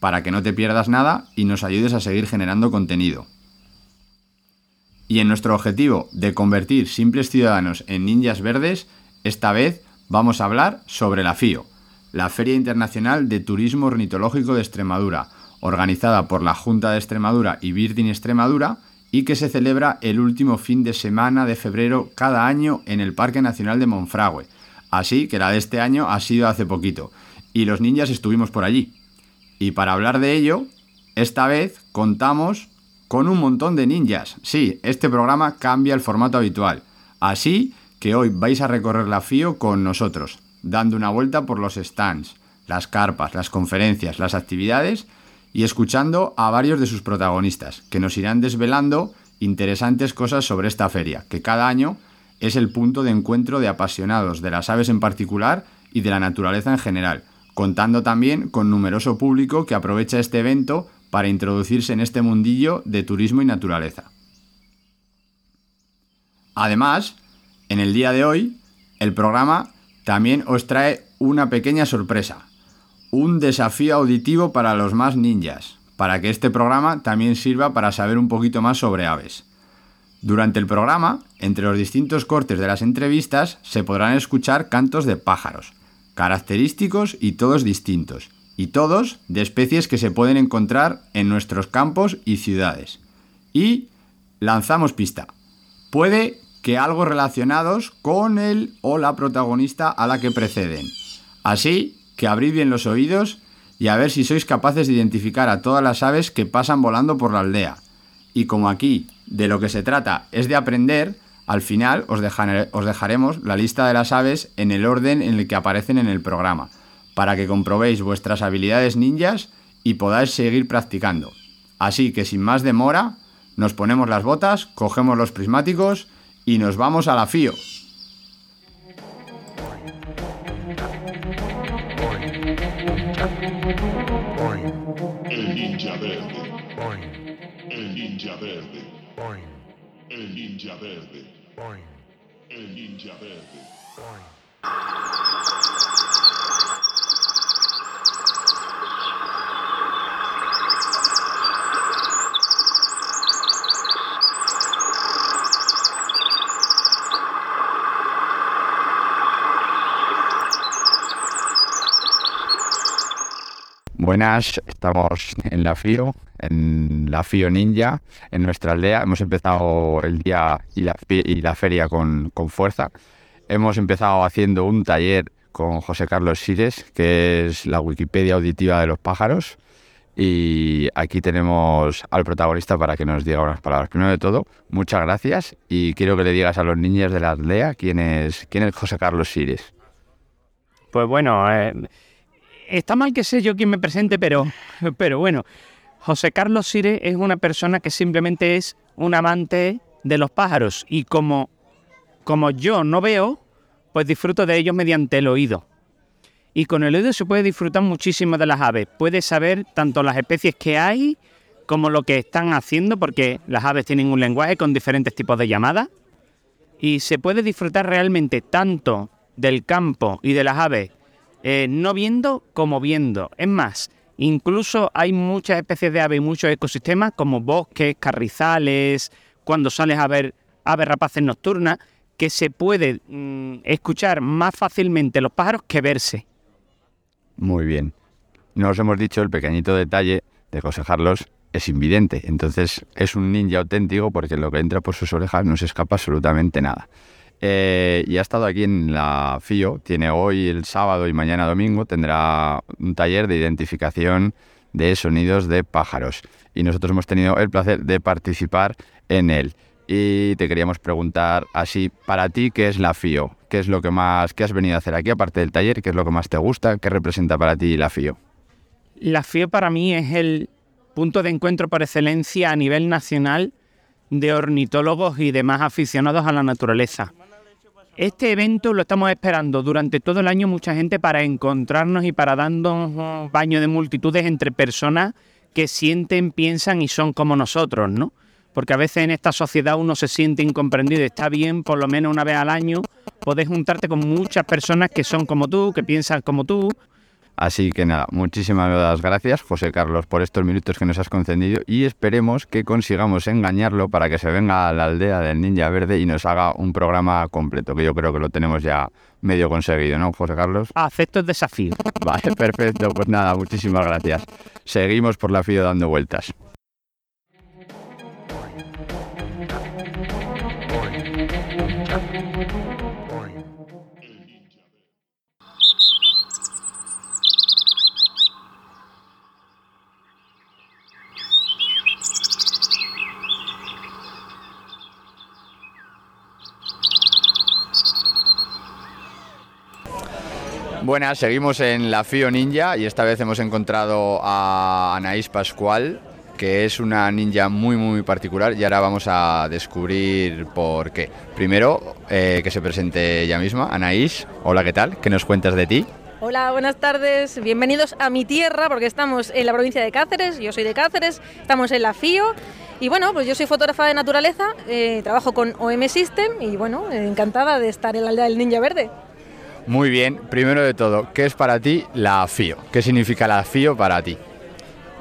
para que no te pierdas nada y nos ayudes a seguir generando contenido. Y en nuestro objetivo de convertir simples ciudadanos en ninjas verdes, esta vez vamos a hablar sobre la FIO, la Feria Internacional de Turismo Ornitológico de Extremadura, organizada por la Junta de Extremadura y Birding Extremadura y que se celebra el último fin de semana de febrero cada año en el Parque Nacional de Monfragüe. Así que la de este año ha sido hace poquito, y los ninjas estuvimos por allí. Y para hablar de ello, esta vez contamos con un montón de ninjas. Sí, este programa cambia el formato habitual. Así que hoy vais a recorrer la FIO con nosotros, dando una vuelta por los stands, las carpas, las conferencias, las actividades y escuchando a varios de sus protagonistas, que nos irán desvelando interesantes cosas sobre esta feria, que cada año es el punto de encuentro de apasionados de las aves en particular y de la naturaleza en general, contando también con numeroso público que aprovecha este evento para introducirse en este mundillo de turismo y naturaleza. Además, en el día de hoy, el programa también os trae una pequeña sorpresa, un desafío auditivo para los más ninjas, para que este programa también sirva para saber un poquito más sobre aves. Durante el programa, entre los distintos cortes de las entrevistas, se podrán escuchar cantos de pájaros, característicos y todos distintos, y todos de especies que se pueden encontrar en nuestros campos y ciudades. Y lanzamos pista. Puede que algo relacionados con el o la protagonista a la que preceden. Así que abrid bien los oídos y a ver si sois capaces de identificar a todas las aves que pasan volando por la aldea. Y como aquí de lo que se trata es de aprender, al final os, dejar- os dejaremos la lista de las aves en el orden en el que aparecen en el programa, para que comprobéis vuestras habilidades ninjas y podáis seguir practicando. Así que sin más demora, nos ponemos las botas, cogemos los prismáticos y nos vamos a la FIO. El ninja verde. El ninja verde. El ninja verde. El ninja verde. Buenas, estamos en la FIO, en la FIO Ninja, en nuestra aldea. Hemos empezado el día y la, y la feria con, con fuerza. Hemos empezado haciendo un taller con José Carlos Sires, que es la Wikipedia auditiva de los pájaros. Y aquí tenemos al protagonista para que nos diga unas palabras. Primero de todo, muchas gracias y quiero que le digas a los niños de la aldea quién es, quién es José Carlos Sires. Pues bueno, eh, está mal que sé yo quién me presente, pero, pero bueno, José Carlos Sire es una persona que simplemente es un amante de los pájaros y como, como yo no veo, pues disfruto de ellos mediante el oído. Y con el oído se puede disfrutar muchísimo de las aves. Puedes saber tanto las especies que hay como lo que están haciendo, porque las aves tienen un lenguaje con diferentes tipos de llamadas. Y se puede disfrutar realmente tanto del campo y de las aves, eh, no viendo como viendo. Es más, incluso hay muchas especies de aves y muchos ecosistemas, como bosques, carrizales, cuando sales a ver aves rapaces nocturnas, que se puede mm, escuchar más fácilmente los pájaros que verse. Muy bien. no os hemos dicho el pequeñito detalle de José Carlos es invidente. Entonces es un ninja auténtico porque lo que entra por sus orejas no se escapa absolutamente nada. Eh, y ha estado aquí en la FIO, tiene hoy el sábado y mañana domingo, tendrá un taller de identificación de sonidos de pájaros. Y nosotros hemos tenido el placer de participar en él. Y te queríamos preguntar así, para ti, ¿qué es la FIO? ¿Qué es lo que más, qué has venido a hacer aquí aparte del taller? ¿Qué es lo que más te gusta? ¿Qué representa para ti la FIO? La FIO para mí es el punto de encuentro por excelencia a nivel nacional de ornitólogos y demás aficionados a la naturaleza. Este evento lo estamos esperando durante todo el año mucha gente para encontrarnos y para darnos un baño de multitudes entre personas que sienten, piensan y son como nosotros, ¿no? Porque a veces en esta sociedad uno se siente incomprendido. Está bien, por lo menos una vez al año, poder juntarte con muchas personas que son como tú, que piensan como tú, Así que nada, muchísimas gracias José Carlos por estos minutos que nos has concedido y esperemos que consigamos engañarlo para que se venga a la aldea del Ninja Verde y nos haga un programa completo, que yo creo que lo tenemos ya medio conseguido, ¿no, José Carlos? Acepto el desafío. Vale, perfecto, pues nada, muchísimas gracias. Seguimos por la FIO dando vueltas. Buenas, seguimos en la FIO Ninja y esta vez hemos encontrado a Anaís Pascual, que es una ninja muy muy particular y ahora vamos a descubrir por qué. Primero, eh, que se presente ella misma. Anaís, hola, ¿qué tal? ¿Qué nos cuentas de ti? Hola, buenas tardes. Bienvenidos a mi tierra porque estamos en la provincia de Cáceres. Yo soy de Cáceres, estamos en la FIO. Y bueno, pues yo soy fotógrafa de naturaleza, eh, trabajo con OM System y bueno, encantada de estar en la aldea del Ninja Verde. Muy bien, primero de todo, ¿qué es para ti la FIO? ¿Qué significa la FIO para ti?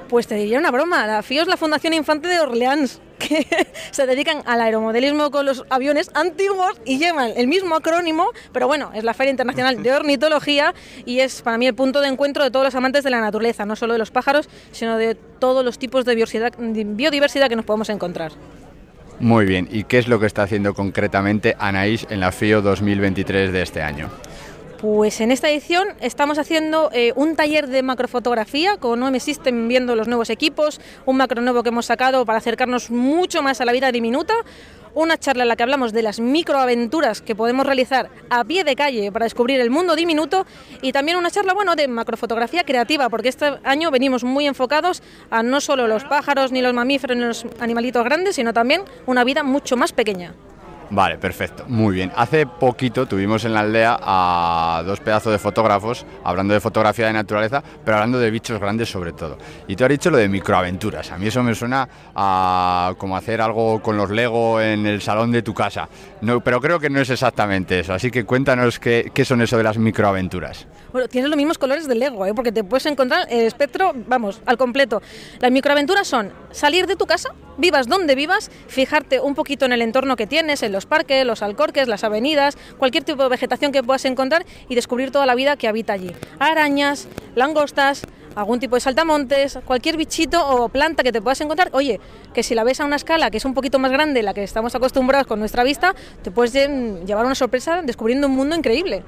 Pues te diría una broma, la FIO es la Fundación Infante de Orleans, que se dedican al aeromodelismo con los aviones antiguos y llevan el mismo acrónimo, pero bueno, es la Feria Internacional de Ornitología y es para mí el punto de encuentro de todos los amantes de la naturaleza, no solo de los pájaros, sino de todos los tipos de biodiversidad, de biodiversidad que nos podemos encontrar. Muy bien, ¿y qué es lo que está haciendo concretamente Anaís en la FIO 2023 de este año? Pues en esta edición estamos haciendo eh, un taller de macrofotografía con OM System viendo los nuevos equipos, un macro nuevo que hemos sacado para acercarnos mucho más a la vida diminuta, una charla en la que hablamos de las microaventuras que podemos realizar a pie de calle para descubrir el mundo diminuto y también una charla bueno de macrofotografía creativa porque este año venimos muy enfocados a no solo los pájaros ni los mamíferos ni los animalitos grandes, sino también una vida mucho más pequeña. Vale, perfecto. Muy bien. Hace poquito tuvimos en la aldea a dos pedazos de fotógrafos hablando de fotografía de naturaleza, pero hablando de bichos grandes sobre todo. Y tú has dicho lo de microaventuras. A mí eso me suena a como hacer algo con los Lego en el salón de tu casa. No, pero creo que no es exactamente eso. Así que cuéntanos qué, son eso de las microaventuras. Bueno, tienes los mismos colores del Lego, ¿eh? porque te puedes encontrar el espectro, vamos, al completo. Las microaventuras son salir de tu casa, vivas donde vivas, fijarte un poquito en el entorno que tienes, en los parques, los alcorques, las avenidas, cualquier tipo de vegetación que puedas encontrar y descubrir toda la vida que habita allí. Arañas, langostas, algún tipo de saltamontes, cualquier bichito o planta que te puedas encontrar. Oye, que si la ves a una escala que es un poquito más grande, la que estamos acostumbrados con nuestra vista, te puedes llevar una sorpresa descubriendo un mundo increíble.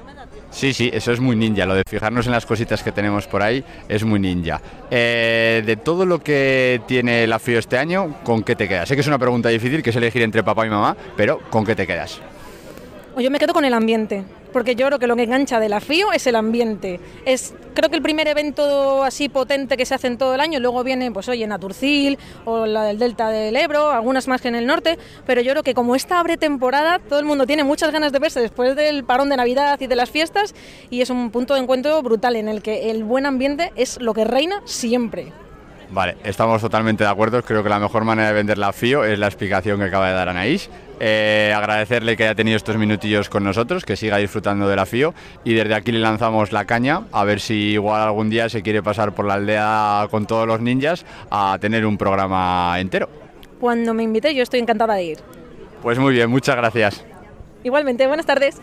Sí, sí, eso es muy ninja. Lo de fijarnos en las cositas que tenemos por ahí es muy ninja. Eh, de todo lo que tiene la FIO este año, ¿con qué te quedas? Sé que es una pregunta difícil, que es elegir entre papá y mamá, pero ¿con qué te quedas? Yo me quedo con el ambiente, porque yo creo que lo que engancha de la FIO es el ambiente. Es creo que el primer evento así potente que se hace en todo el año, luego viene pues oye Naturcil o la del Delta del Ebro, algunas más que en el norte, pero yo creo que como esta abre temporada, todo el mundo tiene muchas ganas de verse después del parón de Navidad y de las fiestas y es un punto de encuentro brutal en el que el buen ambiente es lo que reina siempre. Vale, estamos totalmente de acuerdo. Creo que la mejor manera de vender la FIO es la explicación que acaba de dar Anaís. Eh, agradecerle que haya tenido estos minutillos con nosotros, que siga disfrutando de la FIO y desde aquí le lanzamos la caña a ver si igual algún día se quiere pasar por la aldea con todos los ninjas a tener un programa entero. Cuando me invite yo estoy encantada de ir. Pues muy bien, muchas gracias. Igualmente, buenas tardes.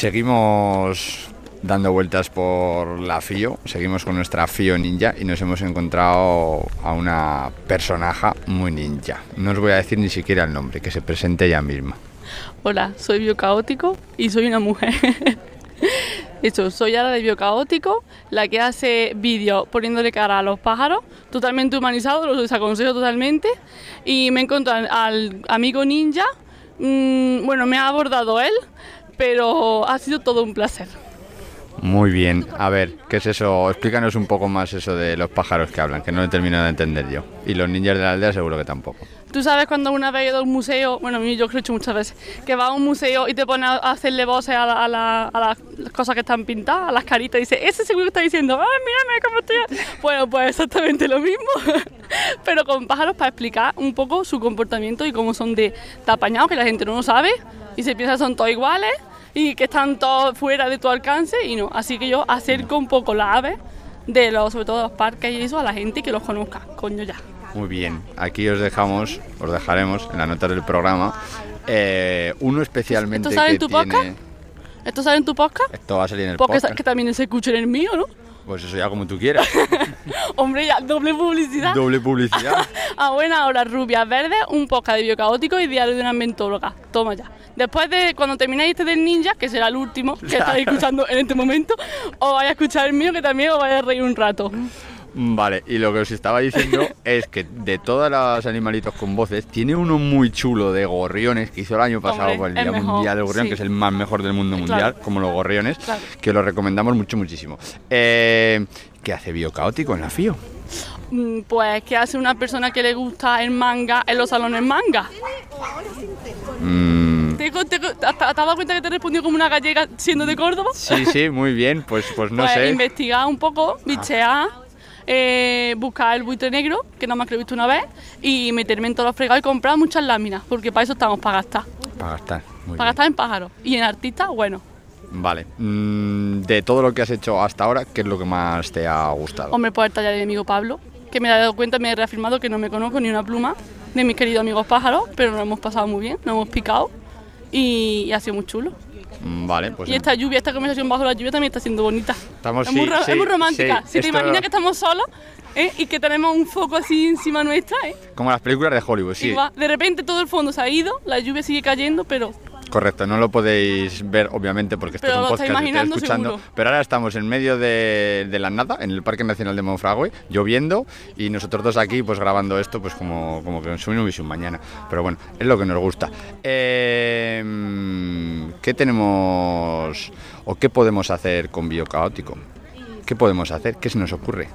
Seguimos dando vueltas por la FIO, seguimos con nuestra FIO ninja y nos hemos encontrado a una personaje muy ninja. No os voy a decir ni siquiera el nombre, que se presente ella misma. Hola, soy biocaótico y soy una mujer. Eso, soy ahora de biocaótico, la que hace vídeos poniéndole cara a los pájaros, totalmente humanizado, los desaconsejo totalmente. Y me encontré al, amigo ninja, mm, bueno, me ha abordado él, pero ha sido todo un placer. Muy bien, a ver, ¿qué es eso? Explícanos un poco más eso de los pájaros que hablan, que no lo he terminado de entender yo. Y los ninjas de la aldea seguro que tampoco. Tú sabes cuando una vez he ido a un museo, bueno, yo lo he hecho muchas veces, que va a un museo y te pone a hacerle voces a, la- a la- a las cosas que están pintadas, a las caritas, y dice, ese seguro que está diciendo, ¡ay, mírame cómo estoy! Bueno, pues exactamente lo mismo, pero con pájaros para explicar un poco su comportamiento y cómo son de, de apañados, que la gente no lo sabe y se piensa que son todos iguales y que están todos fuera de tu alcance y no. Así que yo acerco un poco las aves, de los, sobre todo de los parques y eso, a la gente y que los conozca, coño ya. Muy bien, aquí os dejamos, os dejaremos en la nota del programa eh, uno especialmente ¿Esto sale que en tu tiene... podcast? ¿Esto sale en tu podcast? Esto va a salir en el Porque podcast. sa- que también se escucha en el mío, ¿no? Pues eso ya como tú quieras. Hombre, ya, doble publicidad. Doble publicidad. A buena hora, rubias verdes, un podcast de biocaótico y diario de una mentóloga. Toma ya. Después de cuando terminéis este del ninja, que será el último que estáis escuchando en este momento, os vais a escuchar el mío que también os vais a reír un rato. Vale, y lo que os estaba diciendo es que de todos los animalitos con voces, tiene uno muy chulo de gorriones que hizo el año pasado Hombre, por el el Día mejor, Mundial del Gorrión, sí. que es el más mejor del mundo Claro. mundial, como los gorriones, Claro. que lo recomendamos mucho, muchísimo. Eh, ¿Qué hace Biocaótico en la FIO? Mm, Pues, ¿qué hace una persona que le gusta el manga en los salones manga? Mm, ¿Te, te- te- te has dado cuenta que te he respondido como una gallega siendo de Córdoba? sí, sí, muy bien, pues, pues no pues sé. investigar un poco, bichear, eh, buscar el buitre negro, que nada más que lo he visto una vez, y meterme en todos los fregados y comprar muchas láminas, porque para eso estamos, para gastar. Para gastar. Muy Para bien. gastar en pájaros. Y en artistas, bueno. Vale. Mm, de todo lo que has hecho hasta ahora, ¿qué es lo que más te ha gustado? Hombre, por el taller de mi amigo Pablo, que me he dado cuenta, me he reafirmado que no me conozco ni una pluma de mis queridos amigos pájaros, pero nos hemos pasado muy bien, nos hemos picado y, y ha sido muy chulo. Mm, Vale, pues y esta lluvia, esta conversación bajo la lluvia también está siendo bonita. Estamos- es, muy, ro- sí, es muy romántica. sí, si te imaginas que estamos solos ¿eh? y que tenemos un foco así encima nuestra, ¿eh? como las películas de Hollywood, sí. Va- de repente todo el fondo se ha ido, la lluvia sigue cayendo, pero Correcto, no lo podéis ver obviamente porque esto es un podcast que estáis escuchando, seguro. pero ahora estamos en medio de, de la nada, en el Parque Nacional de Monfragüe, lloviendo y nosotros dos aquí pues grabando esto pues como, como que no hubiese un mañana, pero bueno, es lo que nos gusta. Eh, ¿Qué tenemos o qué podemos hacer con Biocaótico? ¿Qué podemos hacer? ¿Qué se nos ocurre?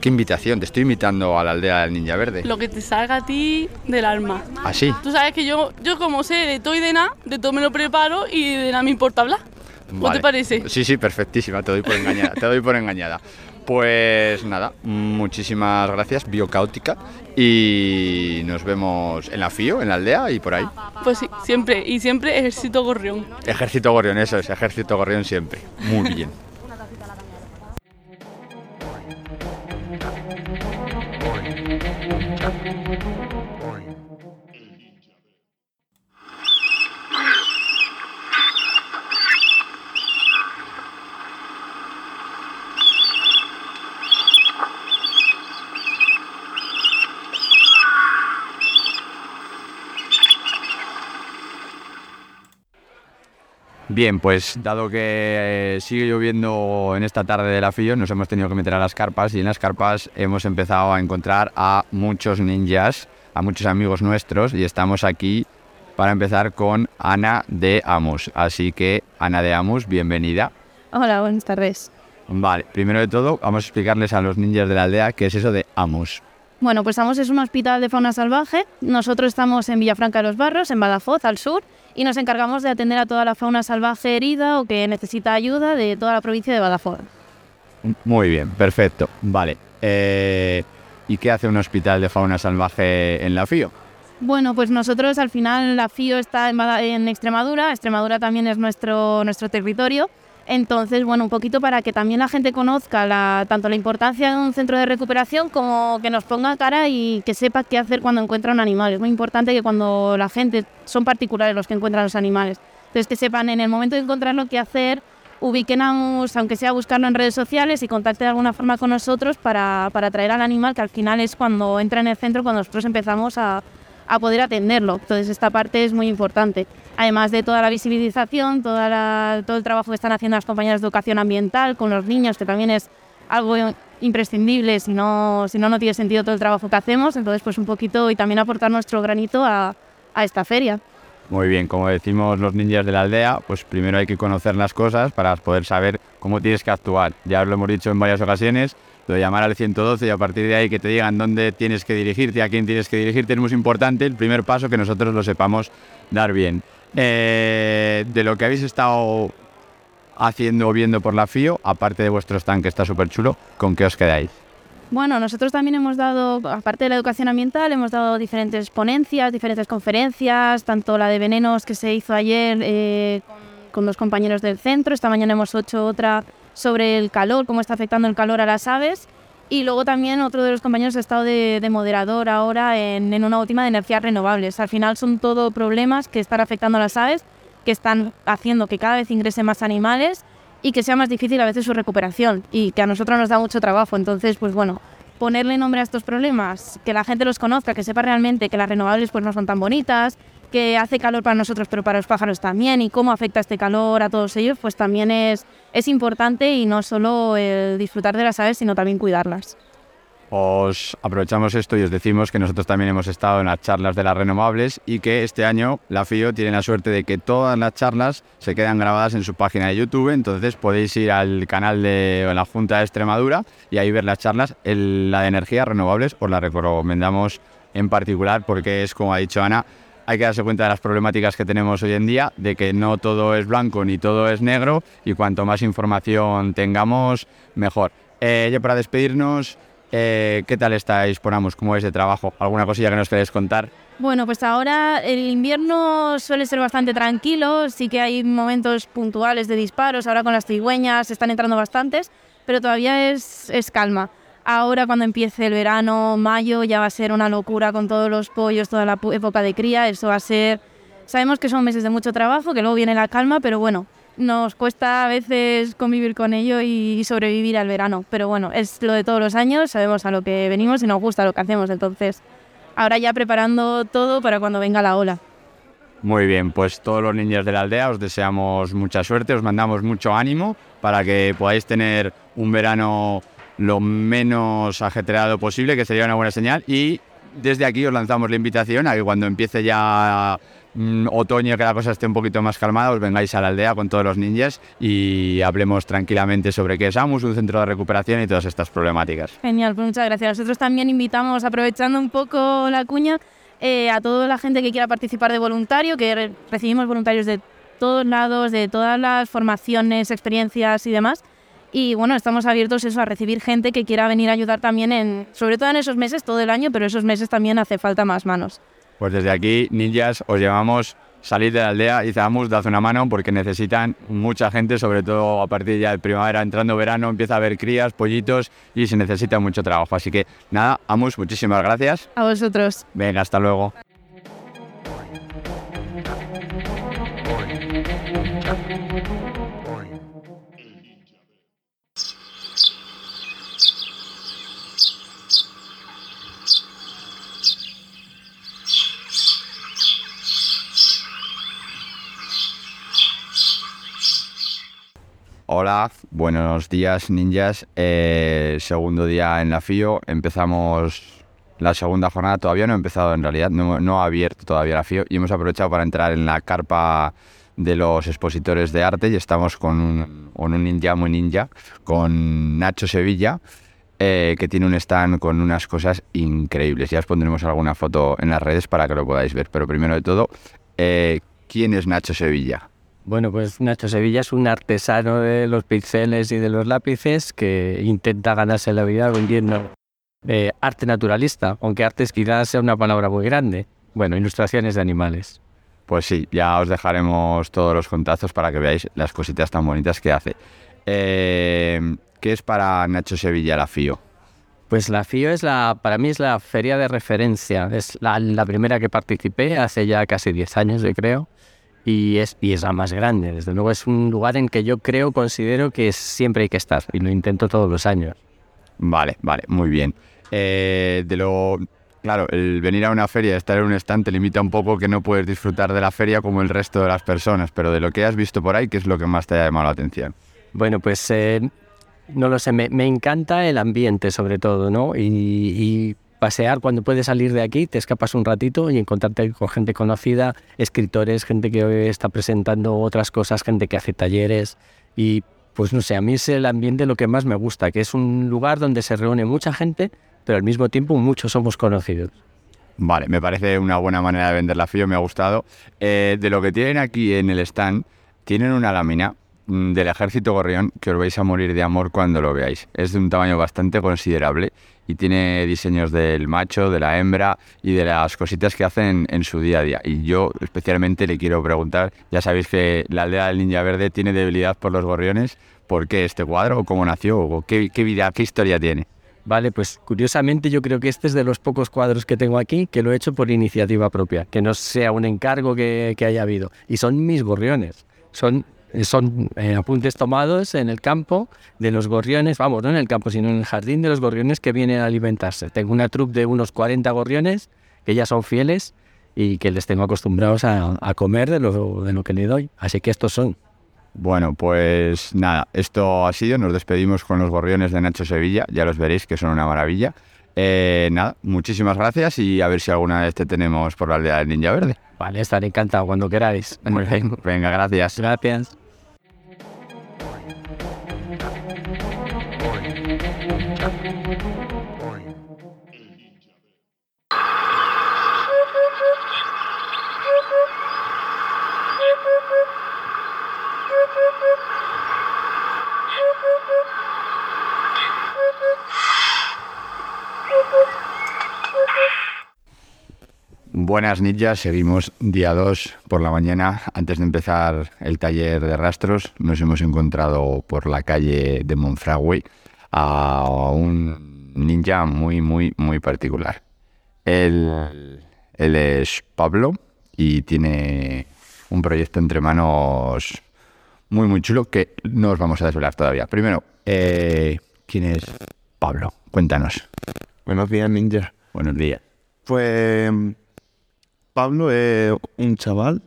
¿Qué invitación? Te estoy invitando a la aldea del Ninja Verde. lo que te salga a ti del alma. Así. Tú sabes que yo, yo como sé de todo y de nada, de todo me lo preparo y de nada me importa hablar. ¿No Vale. te parece? Sí, sí, perfectísima, te doy por engañada, te doy por engañada. Pues nada, muchísimas gracias, Biocaótica, y nos vemos en la FIO, en la aldea y por ahí. Pues sí, siempre, y siempre ejército gorrión. Ejército Gorrión, eso es, Ejército Gorrión siempre. Muy bien. Bien, pues dado que eh, sigue lloviendo en esta tarde de la FIO, nos hemos tenido que meter a las carpas y en las carpas hemos empezado a encontrar a muchos ninjas, a muchos amigos nuestros y estamos aquí para empezar con Ana de Amus. Así que, Ana de Amus, bienvenida. Hola, buenas tardes. Vale, primero de todo vamos a explicarles a los ninjas de la aldea qué es eso de Amus. Bueno, pues Amos es un hospital de fauna salvaje. Nosotros estamos en Villafranca de los Barros, en Badajoz, al sur, y nos encargamos de atender a toda la fauna salvaje herida o que necesita ayuda de toda la provincia de Badajoz. Muy bien, perfecto. Vale. eh, ¿Y qué hace un hospital de fauna salvaje en la FIO? Bueno, pues nosotros al final la FIO está en, en Extremadura, Extremadura también es nuestro, nuestro territorio, entonces bueno, un poquito para que también la gente conozca tanto la importancia de un centro de recuperación como que nos ponga cara y que sepa qué hacer cuando encuentra un animal. Es muy importante que cuando la gente, son particulares los que encuentran los animales, entonces que sepan en el momento de encontrarlo qué hacer, ubiquen a un- aunque sea buscarlo en redes sociales y contacten de alguna forma con nosotros para, para traer al animal, que al final es cuando entra en el centro, cuando nosotros empezamos a, a poder atenderlo. Entonces esta parte es muy importante. Además de toda la visibilización, toda todo el trabajo que están haciendo las compañeras de educación ambiental con los niños, que también es algo imprescindible, si no, si no, no tiene sentido todo el trabajo que hacemos. Entonces, pues un poquito y también aportar nuestro granito a, esta feria. Muy bien, como decimos los ninjas de la aldea, pues primero hay que conocer las cosas para poder saber cómo tienes que actuar. Ya lo hemos dicho en varias ocasiones, lo de llamar al 112 y a partir de ahí que te digan dónde tienes que dirigirte, a quién tienes que dirigirte, es muy importante el primer paso que nosotros lo sepamos dar bien. Eh, de lo que habéis estado haciendo o viendo por la FIO, aparte de vuestro stand que está súper chulo, ¿con qué os quedáis? Bueno, nosotros también hemos dado, aparte de la educación ambiental, hemos dado diferentes ponencias, diferentes conferencias, tanto la de venenos que se hizo ayer eh, con, dos compañeros del centro, esta mañana hemos hecho otra sobre el calor, cómo está afectando el calor a las aves, y luego también otro de los compañeros ha estado de, de moderador ahora en, en una última de energías renovables. Al final son todo problemas que están afectando a las aves, que están haciendo que cada vez ingresen más animales y que sea más difícil a veces su recuperación y que a nosotros nos da mucho trabajo. Entonces, pues bueno, ponerle nombre a estos problemas, que la gente los conozca, que sepa realmente que las renovables pues no son tan bonitas, que hace calor para nosotros pero para los pájaros también y cómo afecta este calor a todos ellos, pues también es, es importante y no solo disfrutar de las aves, sino también cuidarlas. Os aprovechamos esto y os decimos que nosotros también hemos estado en las charlas de las renovables y que este año la FIO tiene la suerte de que todas las charlas se quedan grabadas en su página de YouTube, entonces podéis ir al canal de la Junta de Extremadura y ahí ver las charlas. La de energías renovables os la recomendamos en particular porque es como ha dicho Ana, hay que darse cuenta de las problemáticas que tenemos hoy en día, de que no todo es blanco ni todo es negro y cuanto más información tengamos, mejor. Eh, para despedirnos, eh, ¿qué tal estáis por Amos? ¿Cómo es de trabajo? ¿Alguna cosilla que nos queréis contar? Bueno, pues ahora el invierno suele ser bastante tranquilo, sí que hay momentos puntuales de disparos, ahora con las cigüeñas están entrando bastantes, pero todavía es calma. Ahora cuando empiece el verano, mayo, ya va a ser una locura con todos los pollos, toda la época de cría, eso va a ser... Sabemos que son meses de mucho trabajo, que luego viene la calma, pero bueno, nos cuesta a veces convivir con ello y sobrevivir al verano. Pero bueno, es lo de todos los años, sabemos a lo que venimos y nos gusta lo que hacemos, entonces ahora ya preparando todo para cuando venga la ola. Muy bien, pues todos los niños de la aldea os deseamos mucha suerte, os mandamos mucho ánimo para que podáis tener un verano lo menos ajetreado posible, que sería una buena señal. Y desde aquí os lanzamos la invitación a que cuando empiece ya mm, otoño, que la cosa esté un poquito más calmada, os vengáis a la aldea con todos los ninjas y hablemos tranquilamente sobre qué es AMUS, un centro de recuperación y todas estas problemáticas. Genial, pues muchas gracias. Nosotros también invitamos, aprovechando un poco la cuña, eh, a toda la gente que quiera participar de voluntario, que re- recibimos voluntarios de todos lados, de todas las formaciones, experiencias y demás. Y bueno, estamos abiertos eso, a recibir gente que quiera venir a ayudar también, en, sobre todo en esos meses, todo el año, pero esos meses también hace falta más manos. Pues desde aquí, ninjas, os llevamos salir de la aldea y Amus, dad una mano porque necesitan mucha gente, sobre todo a partir ya de primavera, entrando verano, empieza a haber crías, pollitos y se necesita mucho trabajo. Así que nada, Amus, muchísimas gracias. A vosotros. Venga, hasta luego. Hola, buenos días ninjas. Eh, segundo día en la FIO. Empezamos la segunda jornada. Todavía no ha empezado en realidad, no, ha abierto todavía la FIO y hemos aprovechado para entrar en la carpa de los expositores de arte y estamos con un, con un ninja muy ninja, con Nacho Sevilla, eh, que tiene un stand con unas cosas increíbles. Ya os pondremos alguna foto en las redes para que lo podáis ver. Pero primero de todo, eh, ¿quién es Nacho Sevilla? Bueno, pues Nacho Sevilla es un artesano de los pixeles y de los lápices que intenta ganarse la vida vendiendo eh, arte naturalista, aunque artes quizás sea una palabra muy grande. bueno, ilustraciones de animales. Pues sí, ya os dejaremos todos los contactos para que veáis las cositas tan bonitas que hace. Eh, ¿Qué es para Nacho Sevilla la FIO? Pues la FIO es la, para mí es la feria de referencia. Es la, la primera que participé hace ya casi 10 años, yo creo. Y es, y es la más grande. Desde luego es un lugar en que yo creo, considero que siempre hay que estar. Y lo intento todos los años. Vale, vale, muy bien. Eh, de lo, claro, el venir a una feria, estar en un stand, te limita un poco que no puedes disfrutar de la feria como el resto de las personas, pero de lo que has visto por ahí, ¿qué es lo que más te ha llamado la atención? Bueno, pues eh, no lo sé, me, me encanta el ambiente sobre todo, ¿no? Y, y pasear cuando puedes salir de aquí, te escapas un ratito y encontrarte con gente conocida, escritores, gente que está presentando otras cosas, gente que hace talleres y pues no sé, a mí es el ambiente lo que más me gusta, que es un lugar donde se reúne mucha gente, pero al mismo tiempo muchos somos conocidos. Vale, me parece una buena manera de vender la FIO, me ha gustado. Eh, de lo que tienen aquí en el stand, tienen una lámina mm, del ejército gorrión que os vais a morir de amor cuando lo veáis. Es de un tamaño bastante considerable y tiene diseños del macho, de la hembra y de las cositas que hacen en su día a día. Y yo especialmente le quiero preguntar, ya sabéis que la aldea del Ninja Verde tiene debilidad por los gorriones, ¿por qué este cuadro? ¿O cómo nació? ¿O qué, qué vida, qué historia tiene? Vale, pues curiosamente yo creo que este es de los pocos cuadros que tengo aquí que lo he hecho por iniciativa propia, que no sea un encargo que, que haya habido. Y son mis gorriones, son, son eh, apuntes tomados en el campo de los gorriones, vamos, no en el campo, sino en el jardín de los gorriones que vienen a alimentarse. Tengo una troupe de unos 40 gorriones que ya son fieles y que les tengo acostumbrados a, a comer de lo, de lo que le doy. Así que estos son. Bueno, pues nada, esto ha sido. Nos despedimos con los gorriones de Nacho Sevilla. Ya los veréis que son una maravilla. Eh, nada, muchísimas gracias y a ver si alguna vez te tenemos por la aldea del Ninja Verde. Vale, estaré encantado cuando queráis. Muy bien, venga, gracias. Gracias. Buenas ninjas, seguimos día 2 por la mañana. Antes de empezar el taller de rastros, nos hemos encontrado por la calle de Monfragüe a un ninja muy, muy, muy particular. Él, él es Pablo y tiene un proyecto entre manos muy, muy chulo que no os vamos a desvelar todavía. Primero, eh, ¿quién es Pablo? Cuéntanos. Buenos días, ninja. Buenos días. Pues Pablo es un chaval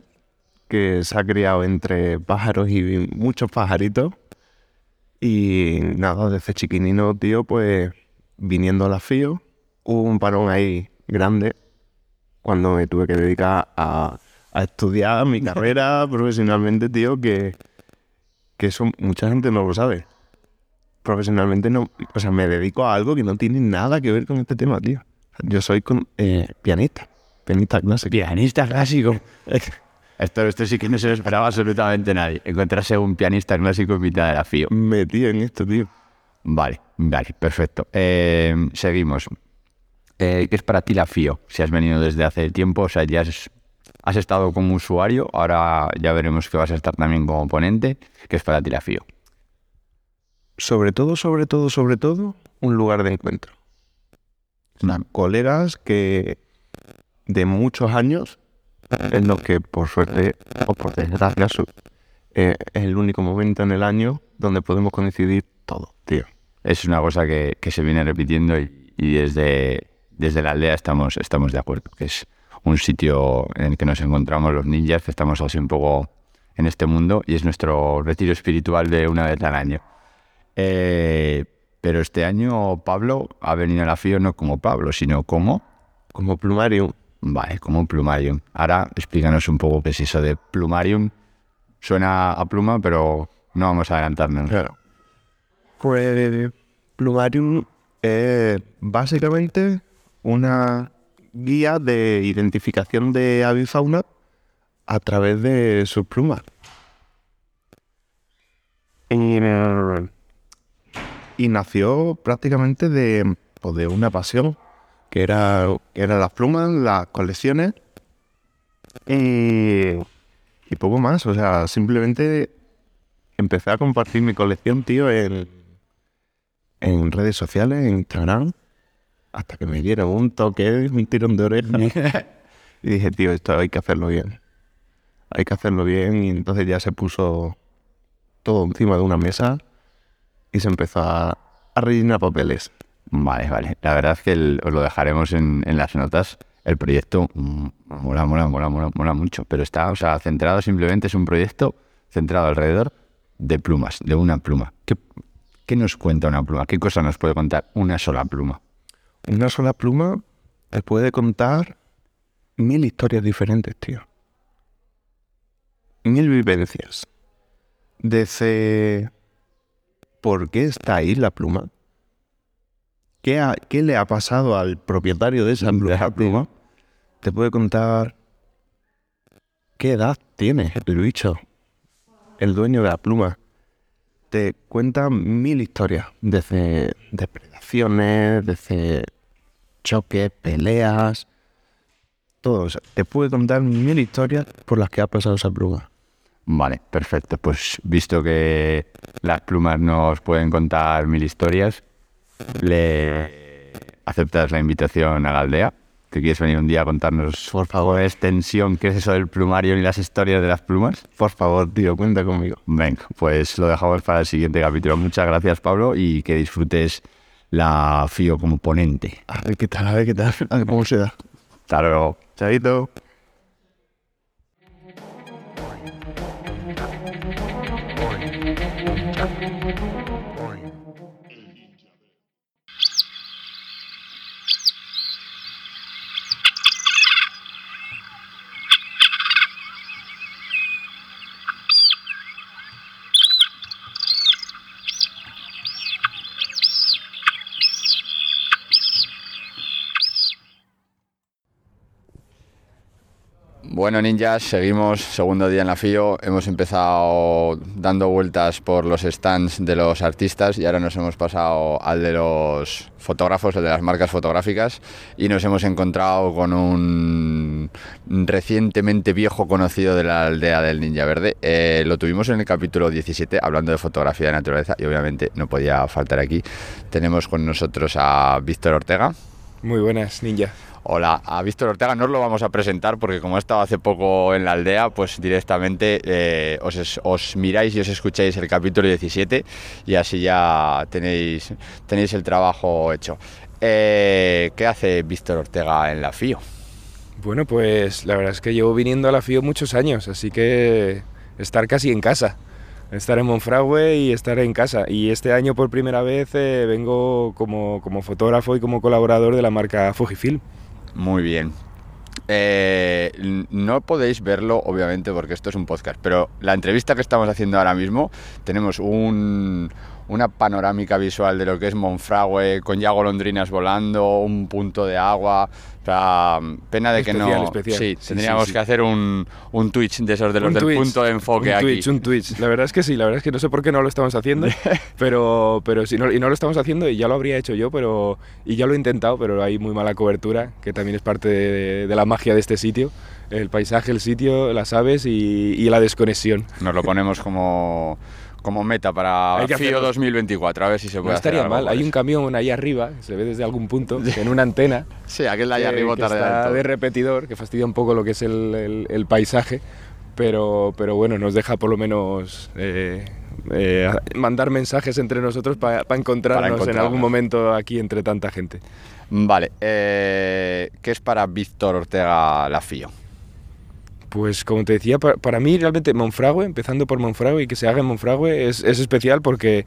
que se ha criado entre pájaros y muchos pajaritos. Y nada, desde chiquinino, tío, pues viniendo a la FIO, hubo un parón ahí grande cuando me tuve que dedicar a, a estudiar mi carrera profesionalmente, tío, que, que eso mucha gente no lo sabe. Profesionalmente no, o sea, me dedico a algo que no tiene nada que ver con este tema, tío. Yo soy con, eh, pianista, pianista clásico. Pianista clásico. Esto, esto sí que no se lo esperaba absolutamente nadie. Encontrarse un pianista clásico en mitad de la FIO. Metí en esto, tío. Vale, vale, perfecto. Eh, seguimos. Eh, ¿Qué es para ti la FIO? Si has venido desde hace tiempo, o sea, ya has, has estado como usuario, ahora ya veremos que vas a estar también como ponente. ¿Qué es para ti la FIO? Sobre todo, sobre todo, sobre todo, un lugar de encuentro. Sea, colegas que de muchos años, en los que por suerte o por desgracia eh, es el único momento en el año donde podemos coincidir todos, tío. Es una cosa que, que se viene repitiendo y, y desde, desde la aldea estamos, estamos de acuerdo, que es un sitio en el que nos encontramos los ninjas, que estamos así un poco en este mundo y es nuestro retiro espiritual de una vez al año. Eh, pero este año Pablo ha venido a la FIO no como Pablo, sino como... Como plumarium. Vale, como un plumarium. Ahora explícanos un poco qué es eso de plumarium. Suena a pluma, pero no vamos a adelantarnos. Claro. Pues Plumarium es básicamente una guía de identificación de avifauna a través de sus plumas. Y, nació prácticamente de, pues, de una pasión, que era, que eran las plumas, las colecciones Y, y poco más, o sea, simplemente empecé a compartir mi colección, tío, en, en redes sociales, en Instagram, hasta que me dieron un toque, un tirón de oreja. y dije, tío, esto hay que hacerlo bien. Hay que hacerlo bien y entonces ya se puso todo encima de una mesa y se empezó a, a rellenar papeles. Vale, vale. La verdad es que os lo dejaremos en, las notas. El proyecto mm, mola, mola, mola, mola, mola mucho, pero está, o sea, centrado simplemente, es un proyecto centrado alrededor de plumas, de una pluma. ¿Qué, qué nos cuenta una pluma? ¿Qué cosa nos puede contar una sola pluma? Una sola pluma te puede contar mil historias diferentes, tío. Mil vivencias. Desde por qué está ahí la pluma. ¿Qué, ha- qué le ha pasado al propietario de esa pluma? pluma? Te puede contar qué edad tiene el bicho, el dueño de la pluma. Te cuenta mil historias, desde depredaciones, desde choques, peleas, todo. O sea, te puede contar mil historias por las que ha pasado esa pluma. Vale, perfecto. Pues visto que las plumas nos pueden contar mil historias, ¿le aceptas la invitación a la aldea? ¿Que quieres venir un día a contarnos, por favor, extensión, qué es eso del plumario y las historias de las plumas? Por favor, tío, cuenta conmigo. Venga, pues lo dejamos para el siguiente capítulo. Muchas gracias, Pablo, y que disfrutes la FIO como ponente. A ver qué tal, a ver qué tal, a ver cómo se da. Hasta luego. Chaito. Bueno, ninjas, seguimos segundo día en la FIO. Hemos empezado dando vueltas por los stands de los artistas y ahora nos hemos pasado al de los fotógrafos, el de las marcas fotográficas, y nos hemos encontrado con un recientemente viejo conocido de la aldea del Ninja Verde. Eh, lo tuvimos en el capítulo 17, hablando de fotografía de naturaleza, y obviamente no podía faltar aquí. Tenemos con nosotros a Víctor Ortega. Muy buenas, ninja. Hola, a Víctor Ortega no lo vamos a presentar porque como he estado hace poco en la aldea, pues directamente eh, os miráis y os escucháis el capítulo 17 y así ya tenéis, tenéis el trabajo hecho. Eh, ¿Qué hace Víctor Ortega en la FIO? Bueno, pues la verdad es que llevo viniendo a la FIO muchos años, así que estar casi en casa. Estar en Monfragüe y estar en casa. Y este año por primera vez eh, vengo como, como fotógrafo y como colaborador de la marca Fujifilm. Muy bien. Eh, no podéis verlo, obviamente, porque esto es un podcast, pero la entrevista que estamos haciendo ahora mismo, tenemos un- una panorámica visual de lo que es Monfragüe, con ya golondrinas volando, un punto de agua. O sea, pena de que Especial, no. especial. Sí, Sí, tendríamos sí. que hacer un, un Twitch de esos de los Un del Twitch, punto de enfoque un aquí. Twitch, un Twitch. La verdad es que sí, la verdad es que no sé por qué no lo estamos haciendo, pero, pero sí, no, y no lo estamos haciendo y ya lo habría hecho yo, pero y ya lo he intentado, pero hay muy mala cobertura, que también es parte de, de la magia de este sitio. El paisaje, el sitio, las aves y, y la desconexión. Nos lo ponemos como, como meta para Hay que FIO hacerlo. 2024, a ver si se puede No estaría mal, hay un camión ahí arriba, se ve desde algún punto, en una antena. Sí, aquel de allá que- arriba que tarde está alto. de repetidor, que fastidia un poco lo que es el, el- el paisaje, pero, pero bueno, nos deja por lo menos eh, eh, mandar mensajes entre nosotros para encontrarnos, en algún momento aquí entre tanta gente. Vale, eh, ¿qué es para Víctor Ortega la FIO? Pues como te decía, pa- para, mí realmente Monfragüe, empezando por Monfragüe y que se haga en Monfragüe, es, es especial porque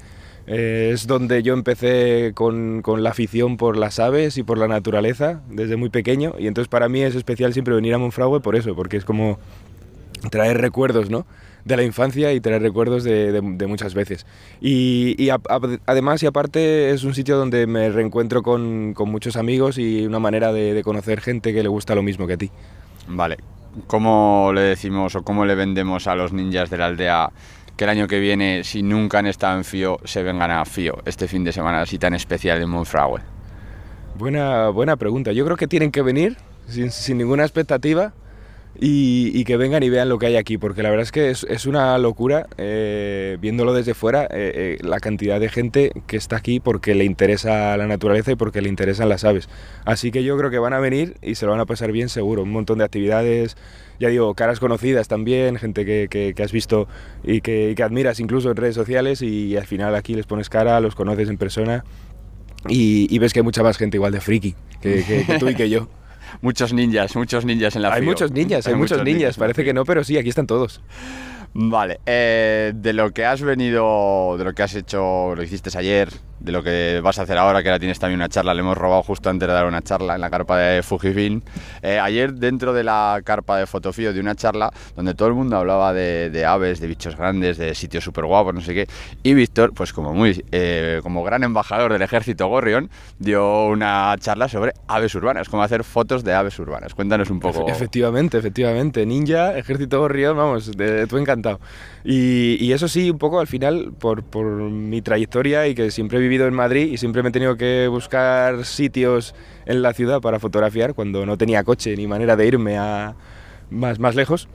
eh, es donde yo empecé con, con la afición por las aves y por la naturaleza desde muy pequeño y entonces para mí es especial siempre venir a Monfragüe por eso, porque es como traer recuerdos, ¿no? De la infancia y traer recuerdos de, de- muchas veces. Y, y además y aparte es un sitio donde me reencuentro con, con muchos amigos y una manera de conocer gente que le gusta lo mismo que a ti. Vale, ¿cómo le decimos o cómo le vendemos a los ninjas de la aldea que el año que viene, si nunca han estado en FIO, se vengan a FIO este fin de semana así tan especial en Monfragüe? Buena, buena pregunta. Yo creo que tienen que venir sin, sin ninguna expectativa y, que vengan y vean lo que hay aquí, porque la verdad es que es, una locura, eh, viéndolo desde fuera, eh, eh, la cantidad de gente que está aquí porque le interesa la naturaleza y porque le interesan las aves. Así que yo creo que van a venir y se lo van a pasar bien seguro, un montón de actividades, ya digo, caras conocidas también, gente que, que- has visto y que, que admiras incluso en redes sociales y al final aquí les pones cara, los conoces en persona y, ves que hay mucha más gente igual de friki que tú y que yo. Muchos ninjas, muchos ninjas en la Hay FIO. muchos ninjas, hay, muchos ninjas, parece que no, pero sí, aquí están todos. Vale, eh, de lo que has venido, de lo que has hecho, lo hiciste ayer, de lo que vas a hacer ahora, que ahora tienes también una charla, le hemos robado justo antes de dar una charla en la carpa de Fujifilm. Eh, ayer dentro de la carpa de Fotofío de una charla donde todo el mundo hablaba de, aves, de bichos grandes, de sitios súper guapos, no sé qué. Y Víctor, pues como muy, eh, como gran embajador del ejército Gorrión, dio una charla sobre aves urbanas, cómo hacer fotos de aves urbanas. Cuéntanos un poco. Efe- Efectivamente, efectivamente. Ninja, Ejército Gorrión, vamos, de, tú encantado. Y, y eso sí, un poco al final, por, por mi trayectoria y que siempre he vivido en Madrid y siempre me he tenido que buscar sitios en la ciudad para fotografiar cuando no tenía coche ni manera de irme a más, más lejos.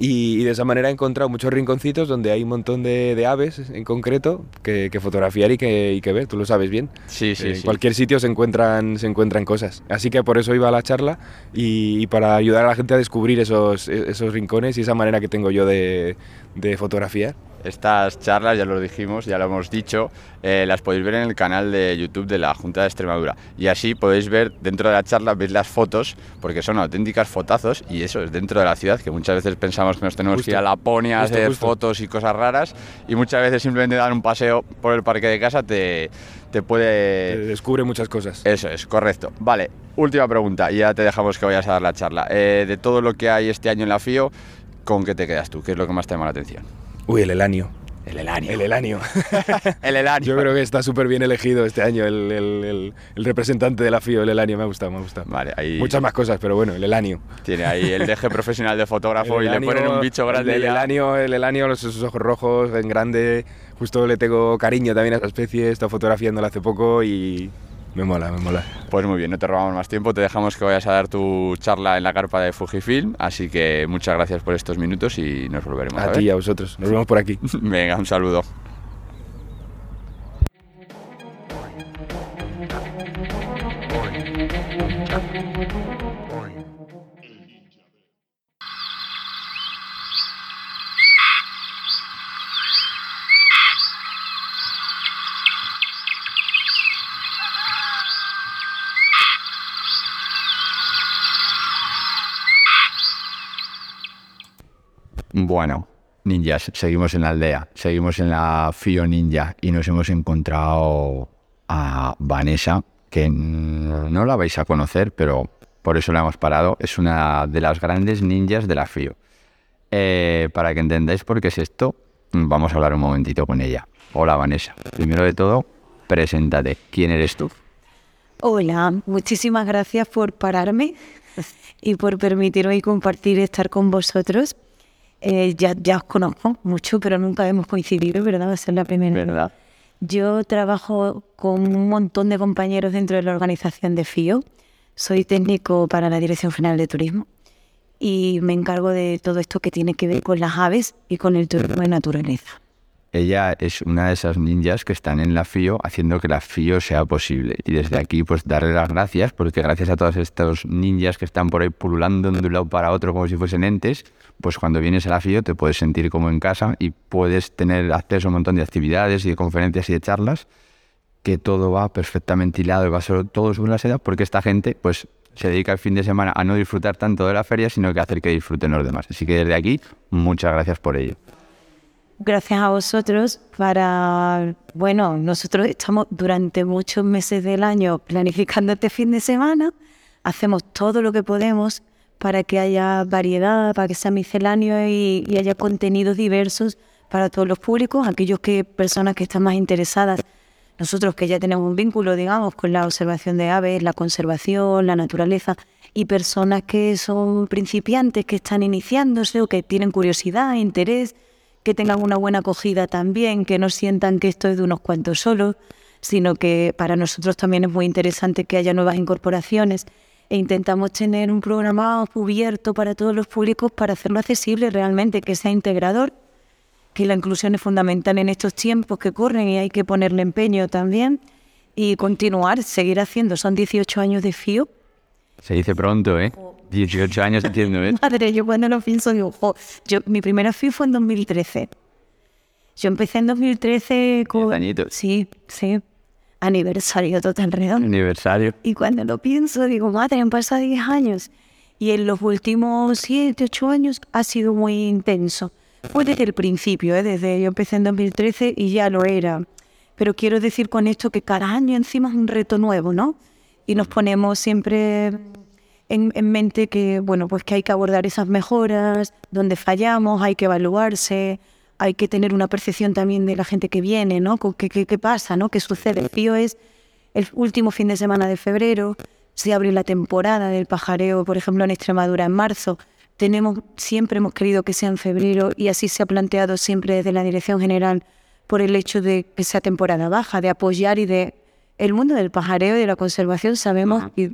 Y, y de esa manera he encontrado muchos rinconcitos donde hay un montón de, de aves en concreto que, que fotografiar y que, y que ver, tú lo sabes bien. Sí, sí, en sí. cualquier sitio se encuentran, se encuentran cosas. Así que por eso iba a la charla y, y para ayudar a la gente a descubrir esos, esos rincones y esa manera que tengo yo de, de fotografiar. Estas charlas, ya lo dijimos, ya lo hemos dicho, eh, las podéis ver en el canal de YouTube de la Junta de Extremadura. Y así podéis ver dentro de la charla, veis las fotos, porque son auténticas fotazos, y eso es dentro de la ciudad, que muchas veces pensamos que nos tenemos que ir a Justo. Laponia a Justo, hacer justo. fotos y cosas raras, y muchas veces simplemente dar un paseo por el parque de casa te, te puede... Eh, descubre muchas cosas. Eso es, correcto. Vale, última pregunta, y ya te dejamos que vayas a dar la charla. Eh, de todo lo que hay este año en la FIO, ¿con qué te quedas tú? ¿Qué es lo que más te llama la atención? Uy, el elanio. El elanio. El elanio. El elanio. Yo creo que está súper bien elegido este año el, el- el- el representante de la FIO, el elanio. Me ha gustado, me ha gustado. Vale, ahí Muchas más cosas, pero bueno, el elanio. tiene ahí el deje profesional de fotógrafo y le elanio- ponen un bicho grande. El, elanio, el elanio, los esos ojos rojos, en grande. Justo le tengo cariño también a esa especie. He estado fotografiándola hace poco y me mola, me mola. Pues muy bien, no te robamos más tiempo, te dejamos que vayas a dar tu charla en la carpa de Fujifilm, así que muchas gracias por estos minutos y nos volveremos a, A ver. ti y a vosotros. Nos vemos por aquí. Venga, un saludo. Bueno, ninjas, seguimos en la aldea, seguimos en la FIO Ninja y nos hemos encontrado a Vanessa, que no la vais a conocer, pero por eso la hemos parado. Es una de las grandes ninjas de la FIO. Eh, para que entendáis por qué es esto, vamos a hablar un momentito con ella. Hola Vanessa, primero de todo, preséntate. ¿Quién eres tú? Hola, muchísimas gracias por pararme y por permitirme compartir estar con vosotros. Eh, ya, ya os conozco mucho, pero nunca hemos coincidido, ¿verdad? Va a ser la primera. ¿Verdad? Yo trabajo con un montón de compañeros dentro de la organización de FIO. Soy técnico para la Dirección General de Turismo y me encargo de todo esto que tiene que ver con las aves y con el turismo de naturaleza. Ella es una de esas ninjas que están en la FIO haciendo que la FIO sea posible. Y desde aquí, pues darle las gracias, porque gracias a todos estos ninjas que están por ahí pululando de un lado para otro como si fuesen entes, pues cuando vienes a la FIO te puedes sentir como en casa y puedes tener acceso a un montón de actividades y de conferencias y de charlas, que todo va perfectamente hilado y va sobre- todo sobre la seda, porque esta gente, pues se dedica el fin de semana a no disfrutar tanto de la feria, sino que a hacer que disfruten los demás. Así que desde aquí, muchas gracias por ello. Gracias a vosotros para, bueno, nosotros estamos durante muchos meses del año planificando este fin de semana, hacemos todo lo que podemos para que haya variedad, para que sea misceláneo y, y haya contenidos diversos para todos los públicos, aquellos que personas que están más interesadas, nosotros que ya tenemos un vínculo, digamos, con la observación de aves, la conservación, la naturaleza, y personas que son principiantes, que están iniciándose o que tienen curiosidad, interés, que tengan una buena acogida también, que no sientan que esto es de unos cuantos solos, sino que para nosotros también es muy interesante que haya nuevas incorporaciones. E intentamos tener un programa cubierto para todos los públicos para hacerlo accesible realmente, que sea integrador, que la inclusión es fundamental en estos tiempos que corren y hay que ponerle empeño también y continuar, seguir haciendo. Son 18 años de FIO. Se dice pronto, ¿eh? 18 años entiendo, ¿eh? Madre, yo cuando lo pienso digo, jo, yo, mi primera FIO fue en 2013. Yo empecé en 2013 con... añitos. Sí, sí. Aniversario total redondo. Aniversario. Y cuando lo pienso, digo, madre, han pasado 10 años. Y en los últimos 7, 8 años ha sido muy intenso. Fue desde el principio, ¿eh? desde yo empecé en 2013 y ya lo era. Pero quiero decir con esto que cada año encima es un reto nuevo, ¿no? Y nos ponemos siempre en, en mente que, bueno, pues que hay que abordar esas mejoras, donde fallamos, hay que evaluarse, hay que tener una percepción también de la gente que viene, ¿no? ¿Qué, qué, qué pasa, ¿no? ¿Qué sucede? El FIO es el último fin de semana de febrero, se abre la temporada del pajareo, por ejemplo, en Extremadura en marzo. Tenemos, siempre hemos querido que sea en febrero y así se ha planteado siempre desde la Dirección General por el hecho de que sea temporada baja, de apoyar y de... El mundo del pajareo y de la conservación sabemos que,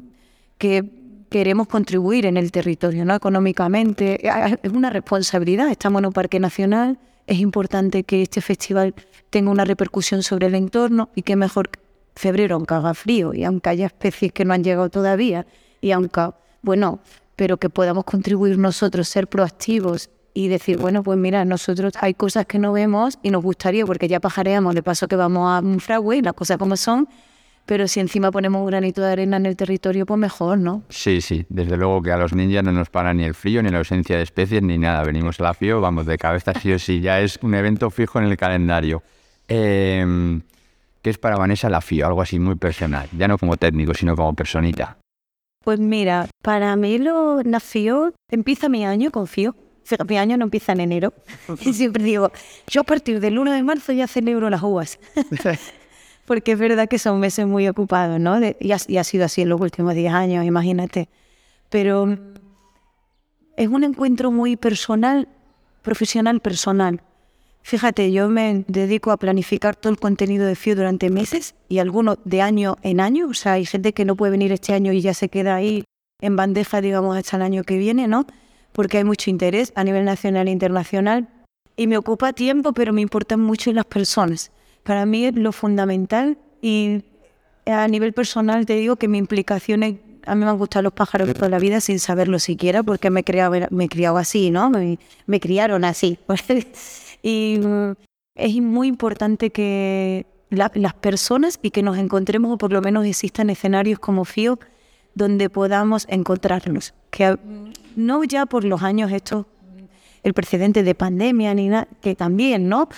que queremos contribuir en el territorio, ¿no? Económicamente. Es una responsabilidad. Estamos en un parque nacional, es importante que este festival tenga una repercusión sobre el entorno y que mejor febrero, aunque haga frío y aunque haya especies que no han llegado todavía y aunque, bueno, pero que podamos contribuir nosotros, ser proactivos y decir, bueno, pues mira, nosotros hay cosas que no vemos y nos gustaría, porque ya pajareamos, de paso que vamos a un fragüe, las cosas como son, pero si encima ponemos un granito de arena en el territorio, pues mejor, ¿no? Sí, sí, desde luego que a los ninjas no nos para ni el frío, ni la ausencia de especies, ni nada. Venimos a la FIO, vamos de cabeza sí o sí, ya es un evento fijo en el calendario. Eh, ¿Qué es para Vanessa la FIO? Algo así muy personal, ya no como técnico, sino como personita. Pues mira, para mí lo nació, empieza mi año con FIO. Mi año no empieza en enero. Y siempre digo, yo a partir del 1 de marzo ya celebro las uvas. Porque es verdad que son meses muy ocupados, ¿no? Y, ha, sido así en los últimos 10 años, imagínate. Pero mm, es un encuentro muy personal, profesional, personal. Fíjate, yo me dedico a planificar todo el contenido de FIO durante meses y algunos de año en año. O sea, hay gente que no puede venir este año y ya se queda ahí en bandeja, digamos, hasta el año que viene, ¿no? Porque hay mucho interés a nivel nacional e internacional. Y me ocupa tiempo, pero me importan mucho las personas. Para mí es lo fundamental y a nivel personal te digo que mi implicación es... A mí me han gustado los pájaros toda la vida sin saberlo siquiera porque me he criado, me he criado así, ¿no? Me, criaron así. y mm, es muy importante que la- las personas y que nos encontremos o por lo menos existan escenarios como FIO donde podamos encontrarnos. Que no ya por los años estos, el precedente de pandemia ni nada, que también, ¿no?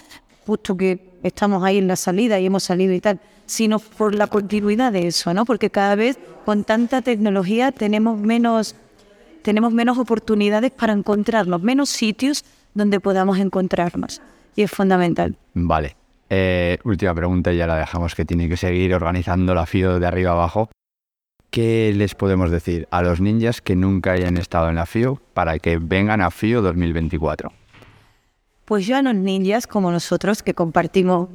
Justo que estamos ahí en la salida y hemos salido y tal, sino por la continuidad de eso, ¿no? Porque cada vez con tanta tecnología tenemos menos tenemos menos oportunidades para encontrarnos, menos sitios donde podamos encontrarnos. Y es fundamental. Vale. Eh, última pregunta ya la dejamos que tiene que seguir organizando la FIO de arriba abajo. ¿Qué les podemos decir a los ninjas que nunca hayan estado en la FIO para que vengan a FIO 2024? Pues yo a los ninjas como nosotros que compartimos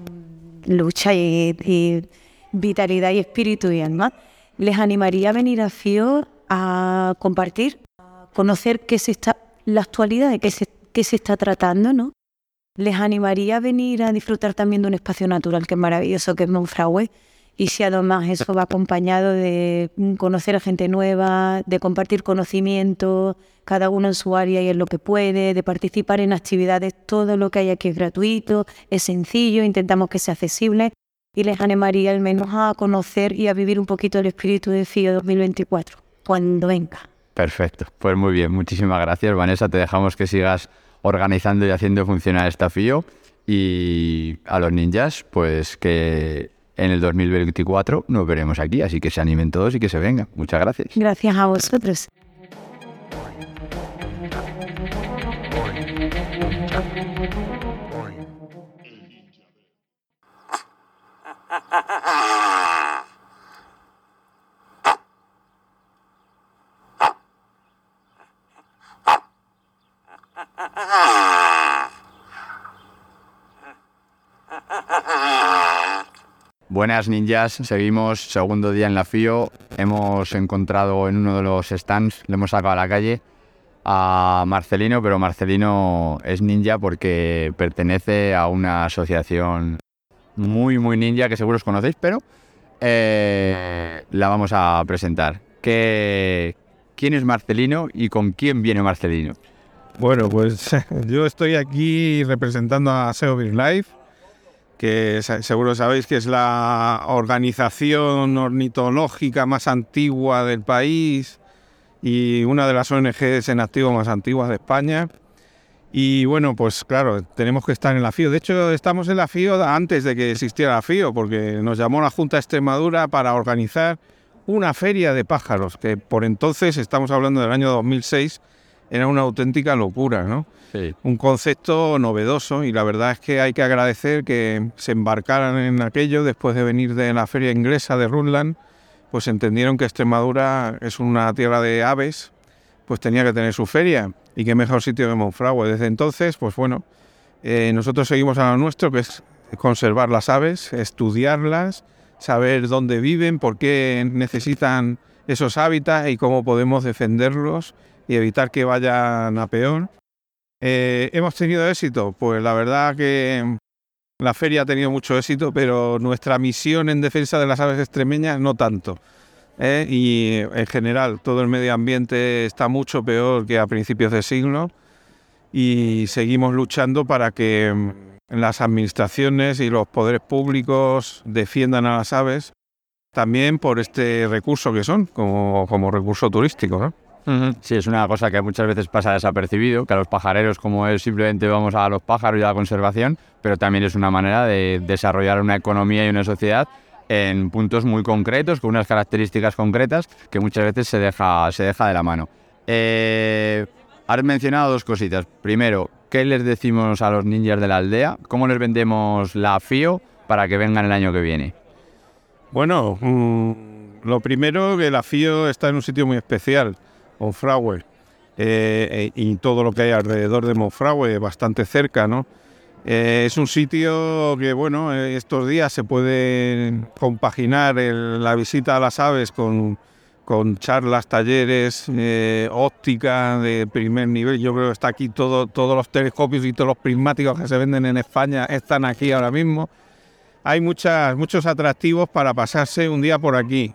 lucha y, vitalidad y espíritu y alma, les animaría a venir a FIO a compartir, a conocer qué se está, la actualidad de qué se, qué se está tratando, ¿no? Les animaría a venir a disfrutar también de un espacio natural que es maravilloso, que es Monfragüe. Y si además eso va acompañado de conocer a gente nueva, de compartir conocimiento, cada uno en su área y en lo que puede, de participar en actividades, todo lo que hay aquí es gratuito, es sencillo, intentamos que sea accesible y les animaría al menos a conocer y a vivir un poquito el espíritu de FIO 2024, cuando venga. Perfecto. Pues muy bien. Muchísimas gracias, Vanessa. Te dejamos que sigas organizando y haciendo funcionar esta FIO. Y a los ninjas, pues que en el 2024 nos veremos aquí, así que se animen todos y que se vengan. Muchas gracias. Gracias a vosotros. Buenas ninjas, seguimos segundo día en la FIO. Hemos encontrado en uno de los stands, le hemos sacado a la calle a Marcelino, pero Marcelino es ninja porque pertenece a una asociación muy, muy ninja que seguro os conocéis, pero eh, la vamos a presentar. ¿Qué, ¿Quién es Marcelino y con quién viene Marcelino? Bueno, pues yo estoy aquí representando a SEO Life que seguro sabéis que es la organización ornitológica más antigua del país y una de las ONGs en activo más antiguas de España. Y bueno, pues claro, tenemos que estar en la FIO. De hecho, estamos en la FIO antes de que existiera la FIO, porque nos llamó la Junta de Extremadura para organizar una feria de pájaros, que por entonces, estamos hablando del año 2006, era una auténtica locura, ¿no? Un concepto novedoso y la verdad es que hay que agradecer que se embarcaran en aquello después de venir de la feria inglesa de Rutland, pues entendieron que Extremadura es una tierra de aves, pues tenía que tener su feria y qué mejor sitio que Monfragüe. Desde entonces, pues bueno, eh, nosotros seguimos a lo nuestro, que es conservar las aves, estudiarlas, saber dónde viven, por qué necesitan esos hábitats y cómo podemos defenderlos y evitar que vayan a peor. Eh, ¿Hemos tenido éxito? Pues la verdad que la feria ha tenido mucho éxito, pero nuestra misión en defensa de las aves extremeñas no tanto. ¿eh? Y en general todo el medio ambiente está mucho peor que a principios de siglo y seguimos luchando para que las administraciones y los poderes públicos defiendan a las aves también por este recurso que son como, como recurso turístico. ¿no? Sí, es una cosa que muchas veces pasa desapercibido, que a los pajareros como es simplemente vamos a los pájaros y a la conservación, pero también es una manera de desarrollar una economía y una sociedad en puntos muy concretos, con unas características concretas que muchas veces se deja, se deja de la mano. Eh, has mencionado dos cositas. Primero, ¿qué les decimos a los ninjas de la aldea? ¿Cómo les vendemos la FIO para que vengan el año que viene? Bueno, mm, lo primero que la FIO está en un sitio muy especial. Monfragüe eh, eh, y todo lo que hay alrededor de Monfragüe, bastante cerca, ¿no? Eh, es un sitio que, bueno, estos días se puede compaginar la visita a las aves con, con charlas, talleres, óptica de primer nivel. Yo creo que está aquí todo, todos los telescopios y todos los prismáticos que se venden en España están aquí ahora mismo. Hay muchas, muchos atractivos para pasarse un día por aquí.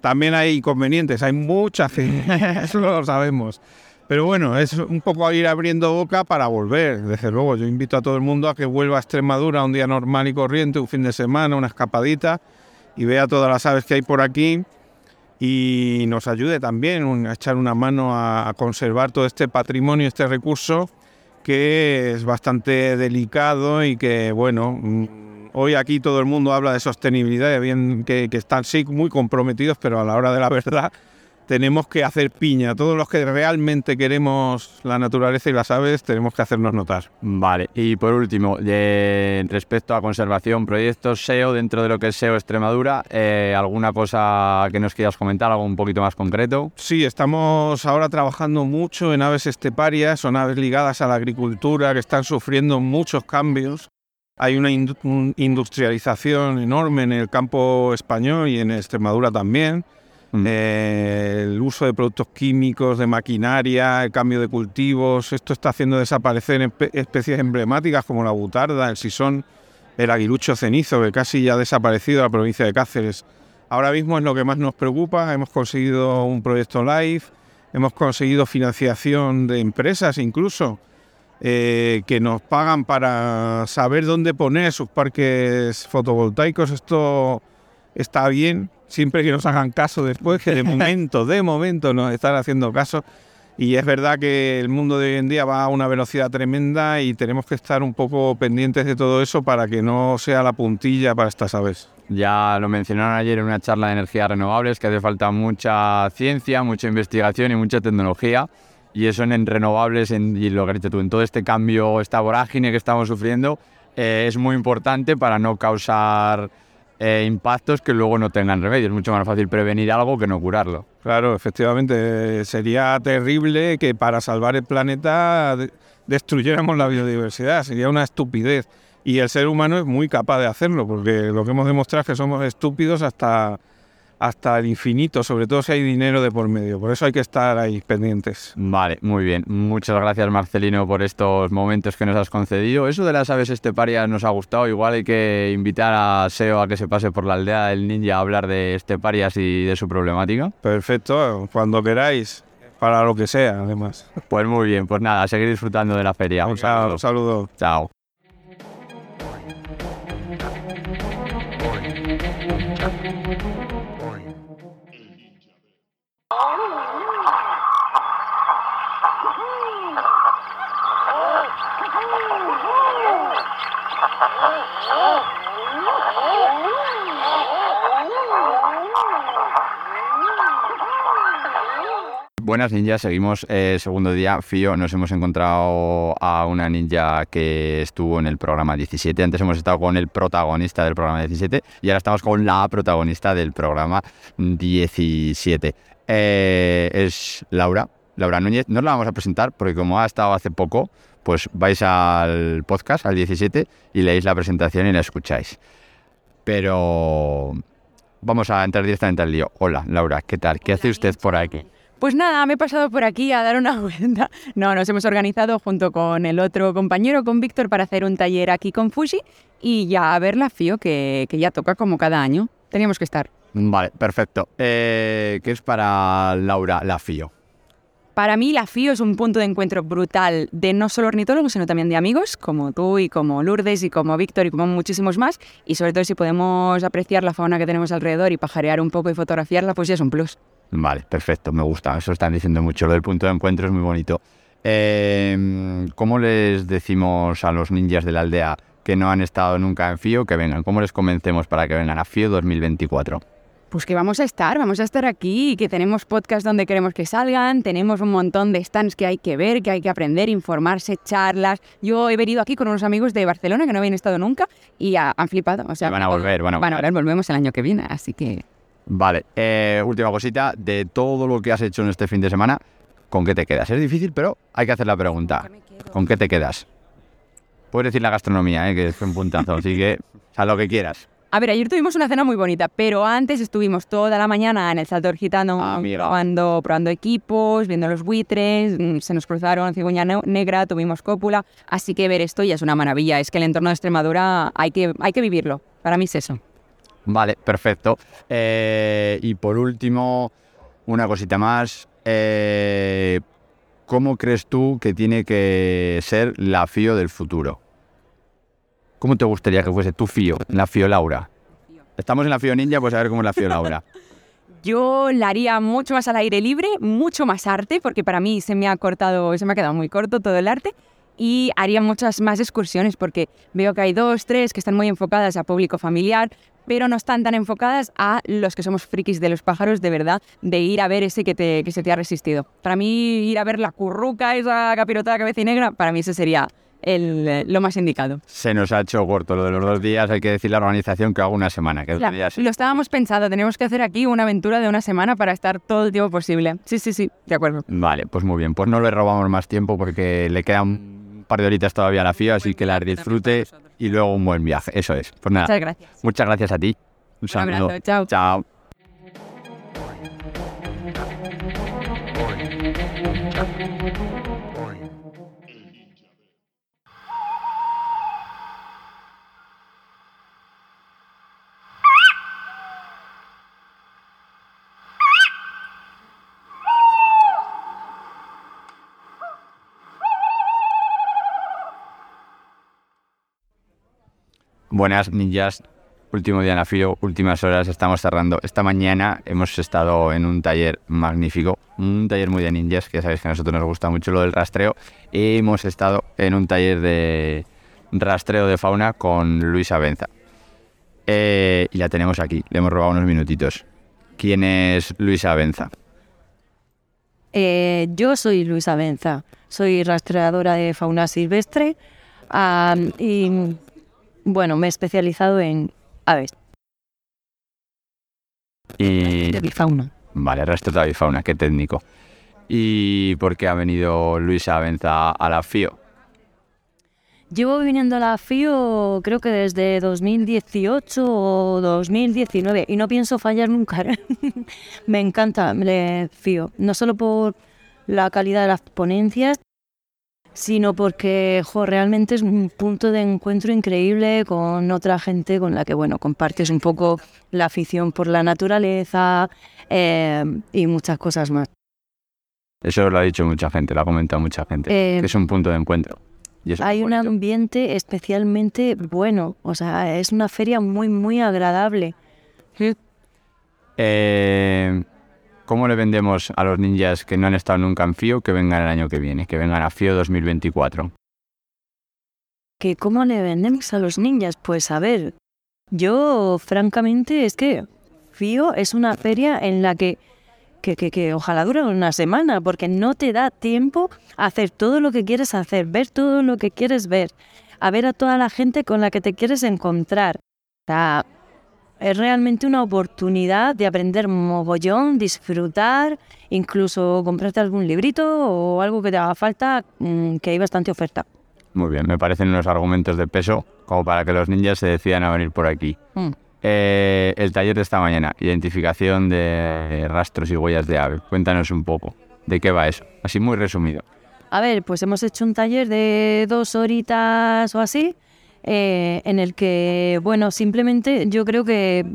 También hay inconvenientes, hay mucha gente, eso lo sabemos. Pero bueno, es un poco ir abriendo boca para volver. Desde luego, yo invito a todo el mundo a que vuelva a Extremadura un día normal y corriente, un fin de semana, una escapadita, y vea todas las aves que hay por aquí y nos ayude también a echar una mano a, conservar todo este patrimonio, este recurso que es bastante delicado y que, bueno, Hoy aquí todo el mundo habla de sostenibilidad, bien que, están sí muy comprometidos, pero a la hora de la verdad tenemos que hacer piña. Todos los que realmente queremos la naturaleza y las aves tenemos que hacernos notar. Vale, y por último, respecto a conservación, proyectos SEO dentro de lo que es SEO Extremadura, eh, ¿alguna cosa que nos quieras comentar, algo un poquito más concreto? Sí, estamos ahora trabajando mucho en aves esteparias, son aves ligadas a la agricultura que están sufriendo muchos cambios hay una industrialización enorme en el campo español y en Extremadura también. Mm. Eh, el uso de productos químicos, de maquinaria, el cambio de cultivos, esto está haciendo desaparecer especies emblemáticas como la butarda, el sisón, el aguilucho cenizo, que casi ya ha desaparecido en la provincia de Cáceres. Ahora mismo es lo que más nos preocupa, hemos conseguido un proyecto live, hemos conseguido financiación de empresas incluso, eh, que nos pagan para saber dónde poner sus parques fotovoltaicos. Esto está bien, siempre que nos hagan caso después, que de momento, de momento nos están haciendo caso. Y es verdad que el mundo de hoy en día va a una velocidad tremenda y tenemos que estar un poco pendientes de todo eso para que no sea la puntilla para estas aves. Ya lo mencionaron ayer en una charla de energías renovables, que hace falta mucha ciencia, mucha investigación y mucha tecnología y eso en, renovables en, y lo que tú, en todo este cambio, esta vorágine que estamos sufriendo, eh, es muy importante para no causar eh, impactos que luego no tengan remedio. Es mucho más fácil prevenir algo que no curarlo. Claro, efectivamente, sería terrible que para salvar el planeta destruyéramos la biodiversidad, sería una estupidez. Y el ser humano es muy capaz de hacerlo, porque lo que hemos demostrado es que somos estúpidos hasta, hasta el infinito, sobre todo si hay dinero de por medio. Por eso hay que estar ahí pendientes. Vale, muy bien. Muchas gracias Marcelino por estos momentos que nos has concedido. Eso de las aves esteparias nos ha gustado. Igual hay que invitar a SEO a que se pase por la aldea del ninja a hablar de esteparias y de su problemática. Perfecto, cuando queráis, para lo que sea, además. Pues muy bien, pues nada, seguir disfrutando de la feria. Un saludo. Un saludo. Chao. Oh! Buenas ninjas, seguimos eh, segundo día. Fío, nos hemos encontrado a una ninja que estuvo en el programa 17. Antes hemos estado con el protagonista del programa 17 y ahora estamos con la protagonista del programa 17. Eh, es Laura, Laura Núñez. No la vamos a presentar porque como ha estado hace poco, pues vais al podcast, al 17, y leéis la presentación y la escucháis. Pero vamos a entrar directamente al lío. Hola, Laura, ¿qué tal? ¿Qué hace usted por aquí? Pues nada, me he pasado por aquí a dar una vuelta. No, nos hemos organizado junto con el otro compañero, con Víctor, para hacer un taller aquí con Fuji y ya a ver la FIO que, que ya toca como cada año. Teníamos que estar. Vale, perfecto. Eh, ¿Qué es para Laura la FIO? Para mí la FIO es un punto de encuentro brutal de no solo ornitólogos, sino también de amigos, como tú y como Lourdes y como Víctor y como muchísimos más. Y sobre todo si podemos apreciar la fauna que tenemos alrededor y pajarear un poco y fotografiarla, pues ya es un plus. Vale, perfecto, me gusta. Eso están diciendo mucho. Lo del punto de encuentro es muy bonito. Eh, ¿Cómo les decimos a los ninjas de la aldea que no han estado nunca en FIO que vengan? ¿Cómo les convencemos para que vengan a FIO 2024? Pues que vamos a estar, vamos a estar aquí, que tenemos podcasts donde queremos que salgan, tenemos un montón de stands que hay que ver, que hay que aprender, informarse, charlas. Yo he venido aquí con unos amigos de Barcelona que no habían estado nunca y ha- han flipado. O sea, van a volver, bueno. Bueno, ahora volvemos el año que viene, así que Vale, eh, última cosita. De todo lo que has hecho en este fin de semana, ¿con qué te quedas? Es difícil, pero hay que hacer la pregunta. ¿Con qué te quedas? Puedes decir la gastronomía, eh, que es un puntazo, así que a lo que quieras. A ver, ayer tuvimos una cena muy bonita, pero antes estuvimos toda la mañana en el Saltor Gitano Amiga. probando, probando equipos, viendo los buitres, mm, se nos cruzaron cigüeña ne- negra, tuvimos cópula, así que ver esto ya es una maravilla. Es que el entorno de Extremadura hay que, hay que vivirlo. Para mí es eso. Vale, perfecto. Eh, y por último, una cosita más. Eh, ¿Cómo crees tú que tiene que ser la FIO del futuro? ¿Cómo te gustaría que fuese tu FIO, la FIO Laura? Estamos en la FIO Ninja, pues a ver cómo es la FIO Laura. Yo la haría mucho más al aire libre, mucho más arte, porque para mí se me ha cortado, se me ha quedado muy corto todo el arte. Y haría muchas más excursiones porque veo que hay dos, tres que están muy enfocadas a público familiar, pero no están tan enfocadas a los que somos frikis de los pájaros de verdad, de ir a ver ese que, te, que se te ha resistido. Para mí, ir a ver la curruca, esa capirotada cabeza y negra, para mí ese sería el, eh, lo más indicado. Se nos ha hecho corto lo de los dos días. Hay que decir la organización que hago una semana. Que Claro, días Lo estábamos pensando, tenemos que hacer aquí una aventura de una semana para estar todo el tiempo posible. Sí, sí, sí, de acuerdo. Vale, pues muy bien. Pues no le robamos más tiempo porque le queda un par de horitas todavía a la FIO, así que la disfrute y luego un buen viaje. Eso es. Pues nada. Muchas gracias. Muchas gracias a ti. Un saludo. abrazo, chao. Chao. Buenas ninjas, último día en la FIO, últimas horas, estamos cerrando. Esta mañana hemos estado en un taller magnífico, un taller muy de ninjas, que ya sabéis que a nosotros nos gusta mucho lo del rastreo. Hemos estado en un taller de rastreo de fauna con Luisa Benza. Eh, y la tenemos aquí, le hemos robado unos minutitos. ¿Quién es Luisa Benza? Eh, yo soy Luisa Benza, soy rastreadora de fauna silvestre y bueno, me he especializado en aves Y... de bifauna. Vale, rastreo de avifauna, qué técnico. ¿Y por qué ha venido Luisa Benza a la FIO? Llevo viniendo a la FIO creo que desde 2018 o 2019 y no pienso fallar nunca. me encanta la FIO, no solo por la calidad de las ponencias, sino porque jo, realmente es un punto de encuentro increíble con otra gente con la que bueno compartes un poco la afición por la naturaleza eh, y muchas cosas más. Eso lo ha dicho mucha gente, lo ha comentado mucha gente. Eh, que es un punto de encuentro. Y eso es Hay un bonito. ambiente especialmente bueno, o sea, es una feria muy, muy agradable. Eh, ¿Cómo le vendemos a los ninjas que no han estado nunca en FIO que vengan el año que viene, que vengan a FIO 2024? ¿Que ¿Cómo le vendemos a los ninjas? Pues a ver, yo francamente es que FIO es una feria en la que, que, que, que ojalá dure una semana, porque no te da tiempo a hacer todo lo que quieres hacer, ver todo lo que quieres ver, a ver a toda la gente con la que te quieres encontrar. O sea, es realmente una oportunidad de aprender mogollón, disfrutar, incluso comprarte algún librito o algo que te haga falta, mm, que hay bastante oferta. Muy bien, me parecen unos argumentos de peso como para que los ninjas se decidan a venir por aquí. Mm. Eh, el taller de esta mañana, identificación de rastros y huellas de ave. Cuéntanos un poco de qué va eso, así muy resumido. A ver, pues hemos hecho un taller de dos horitas o así, eh, en el que, bueno, simplemente yo creo que,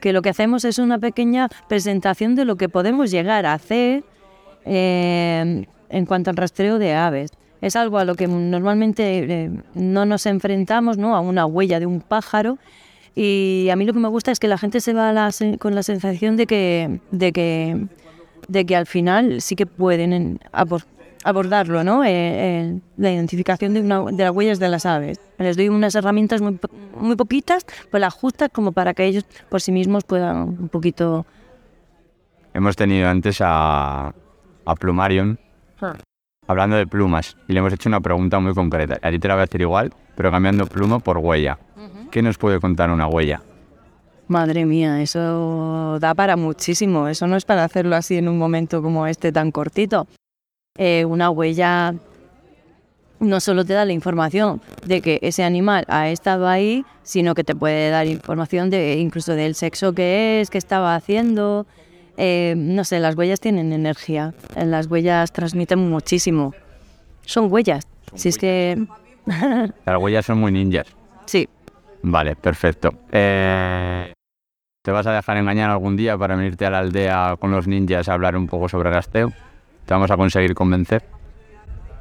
que lo que hacemos es una pequeña presentación de lo que podemos llegar a hacer eh, en cuanto al rastreo de aves. Es algo a lo que normalmente eh, no nos enfrentamos, ¿no? A una huella de un pájaro. Y a mí lo que me gusta es que la gente se va la con la sensación de que, de que, de que al final sí que pueden abordarlo, ¿no? Eh, eh, la identificación de, una- de las huellas de las aves. Les doy unas herramientas muy, po- muy poquitas, pues las justas como para que ellos por sí mismos puedan un poquito... Hemos tenido antes a, a Plumarion hablando de plumas y le hemos hecho una pregunta muy concreta. A ti te la voy a hacer igual, pero cambiando pluma por huella. ¿Qué nos puede contar una huella? Madre mía, eso da para muchísimo. Eso no es para hacerlo así en un momento como este tan cortito. Eh, una huella no solo te da la información de que ese animal ha estado ahí, sino que te puede dar información de incluso del sexo que es, qué estaba haciendo. Eh, no sé, las huellas tienen energía. eh, Las huellas transmiten muchísimo. Son huellas. Si es que... Las huellas son muy ninjas. sí, Vale, perfecto. Eh, ¿Te vas a dejar engañar algún día para venirte a la aldea con los ninjas a hablar un poco sobre gasteo? ¿Te vamos a conseguir convencer?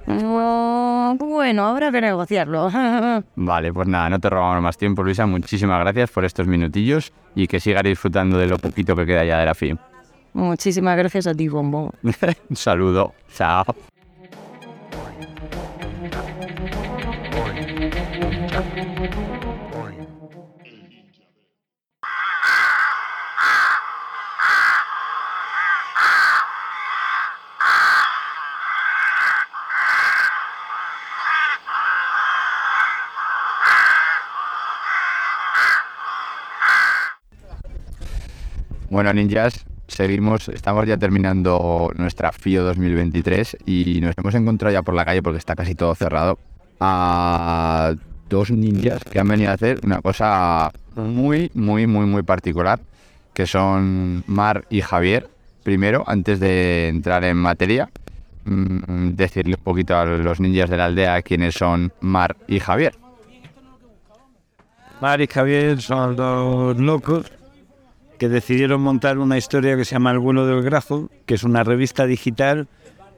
Mm, bueno, habrá que negociarlo. Vale, pues nada, no te robamos más tiempo, Luisa. Muchísimas gracias por estos minutillos y que sigas disfrutando de lo poquito que queda ya de la FIM. Muchísimas gracias a ti, Bombo. Un saludo. Chao. Bueno, ninjas, seguimos, estamos ya terminando nuestra FIO 2023 y nos hemos encontrado ya por la calle, porque está casi todo cerrado, a dos ninjas que han venido a hacer una cosa muy, muy, muy, muy particular, que son Mar y Javier. Primero, antes de entrar en materia, mm, decirle un poquito a los ninjas de la aldea quiénes son Mar y Javier. Mar y Javier son dos locos que decidieron montar una historia que se llama El vuelo del grajo, que es una revista digital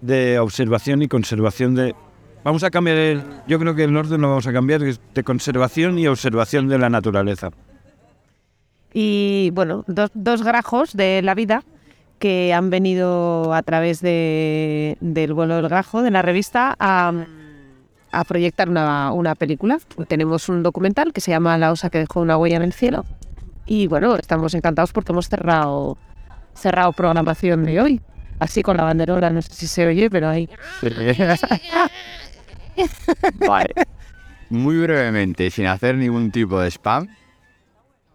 de observación y conservación de... Vamos a cambiar el... Yo creo que el orden lo vamos a cambiar, es de conservación y observación de la naturaleza. y bueno, dos, dos grajos de la vida que han venido a través de, del vuelo del grajo, de la revista, a, a proyectar una, una película. Tenemos un documental que se llama La osa que dejó una huella en el cielo. Y bueno, estamos encantados porque hemos cerrado, cerrado programación de hoy. Así con la banderola, no sé si se oye, pero ahí. Vale. Muy brevemente, sin hacer ningún tipo de spam,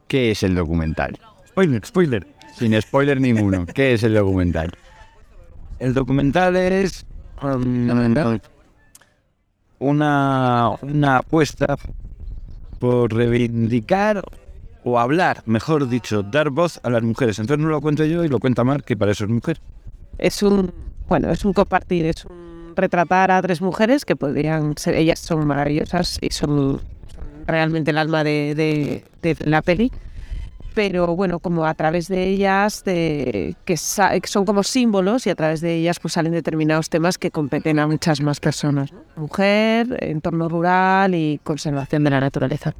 ¿qué es el documental? Spoiler, spoiler. Sin spoiler ninguno, ¿qué es el documental? El documental es um, una, una apuesta por reivindicar o hablar, mejor dicho, dar voz a las mujeres. Entonces no lo cuento yo y lo cuenta Mar, que para eso es mujer. Es un, bueno, es un compartir, es un retratar a tres mujeres que podrían ser, ellas son maravillosas y son, realmente el alma de, la peli. Pero bueno, como a través de ellas, que son como símbolos y a través de ellas pues salen determinados temas que competen a muchas más personas. Mujer, entorno rural y conservación de la naturaleza.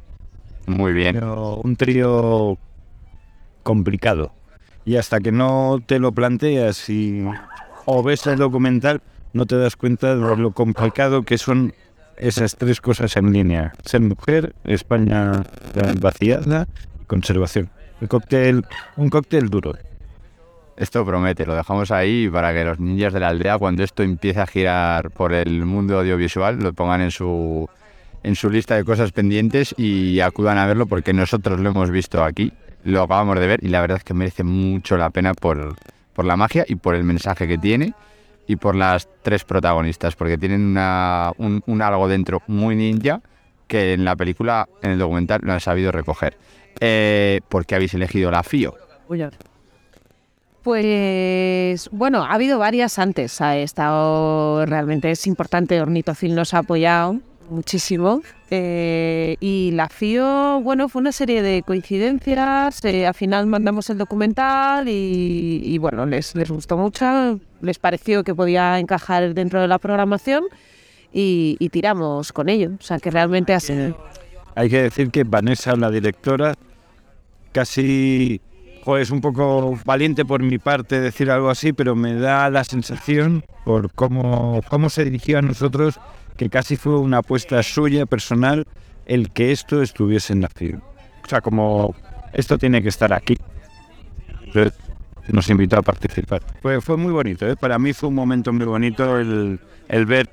Muy bien. Pero un trío complicado. Y hasta que no te lo planteas y, o ves el documental, no te das cuenta de lo complicado que son esas tres cosas en línea. Ser mujer, España vaciada y conservación. Un cóctel, un cóctel duro. Esto promete, lo dejamos ahí para que los ninjas de la aldea, cuando esto empiece a girar por el mundo audiovisual, lo pongan en su, en su lista de cosas pendientes y acudan a verlo porque nosotros lo hemos visto aquí, lo acabamos de ver y la verdad es que merece mucho la pena por, por la magia y por el mensaje que tiene y por las tres protagonistas, porque tienen una- un, algo dentro muy ninja que en la película, en el documental, lo han sabido recoger. Eh, ¿Por qué habéis elegido la FIO? Pues bueno, ha habido varias antes. Ha estado realmente es importante. Ornitocil nos ha apoyado muchísimo. Eh, y la FIO, bueno, fue una serie de coincidencias. eh, al final mandamos el documental y, bueno, les, les gustó mucho. Les pareció que podía encajar dentro de la programación y, tiramos con ello. O sea que realmente ha sido. Hay que decir que Vanessa, la directora, casi es un poco valiente por mi parte decir algo así, pero me da la sensación, por cómo, cómo se dirigió a nosotros, que casi fue una apuesta suya, personal, el que esto estuviese en la FIO. O sea, como esto tiene que estar aquí. Nos invitó a participar. Fue, fue muy bonito, ¿eh? para mí fue un momento muy bonito el, el ver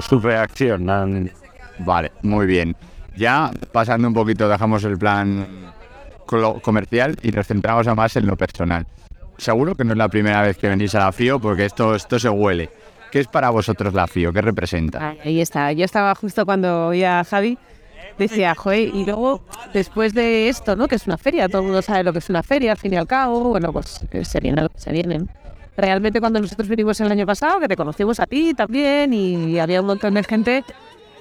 su reacción. al- Vale, muy bien. Ya pasando un poquito, dejamos el plan comercial y nos centramos a más en lo personal. Seguro que no es la primera vez que venís a la FIO porque esto, esto se huele. ¿Qué es para vosotros la FIO? ¿Qué representa? Ahí está. Yo estaba justo cuando oía a Javi, decía, joder, y luego después de esto, ¿no? Que es una feria, todo el mundo sabe lo que es una feria, al fin y al cabo, bueno, pues eh, se vienen, se vienen. Realmente cuando nosotros vinimos el año pasado, que te conocimos a ti también y había un montón de gente,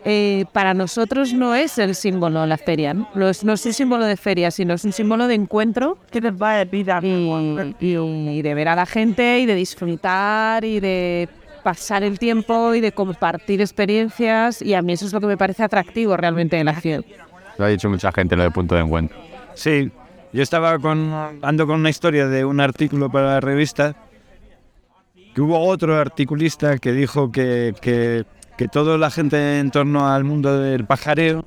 eh, para nosotros no es el símbolo la feria, ¿no? No es, no es un símbolo de feria, sino es un símbolo de encuentro y, y- y de ver a la gente y de disfrutar y de pasar el tiempo y de compartir experiencias y a mí eso es lo que me parece atractivo realmente de la acción. Lo ha dicho mucha gente lo de punto de encuentro. Sí, yo estaba con, ando con una historia de un artículo para la revista, que hubo otro articulista que dijo que, que, que toda la gente en torno al mundo del pajareo,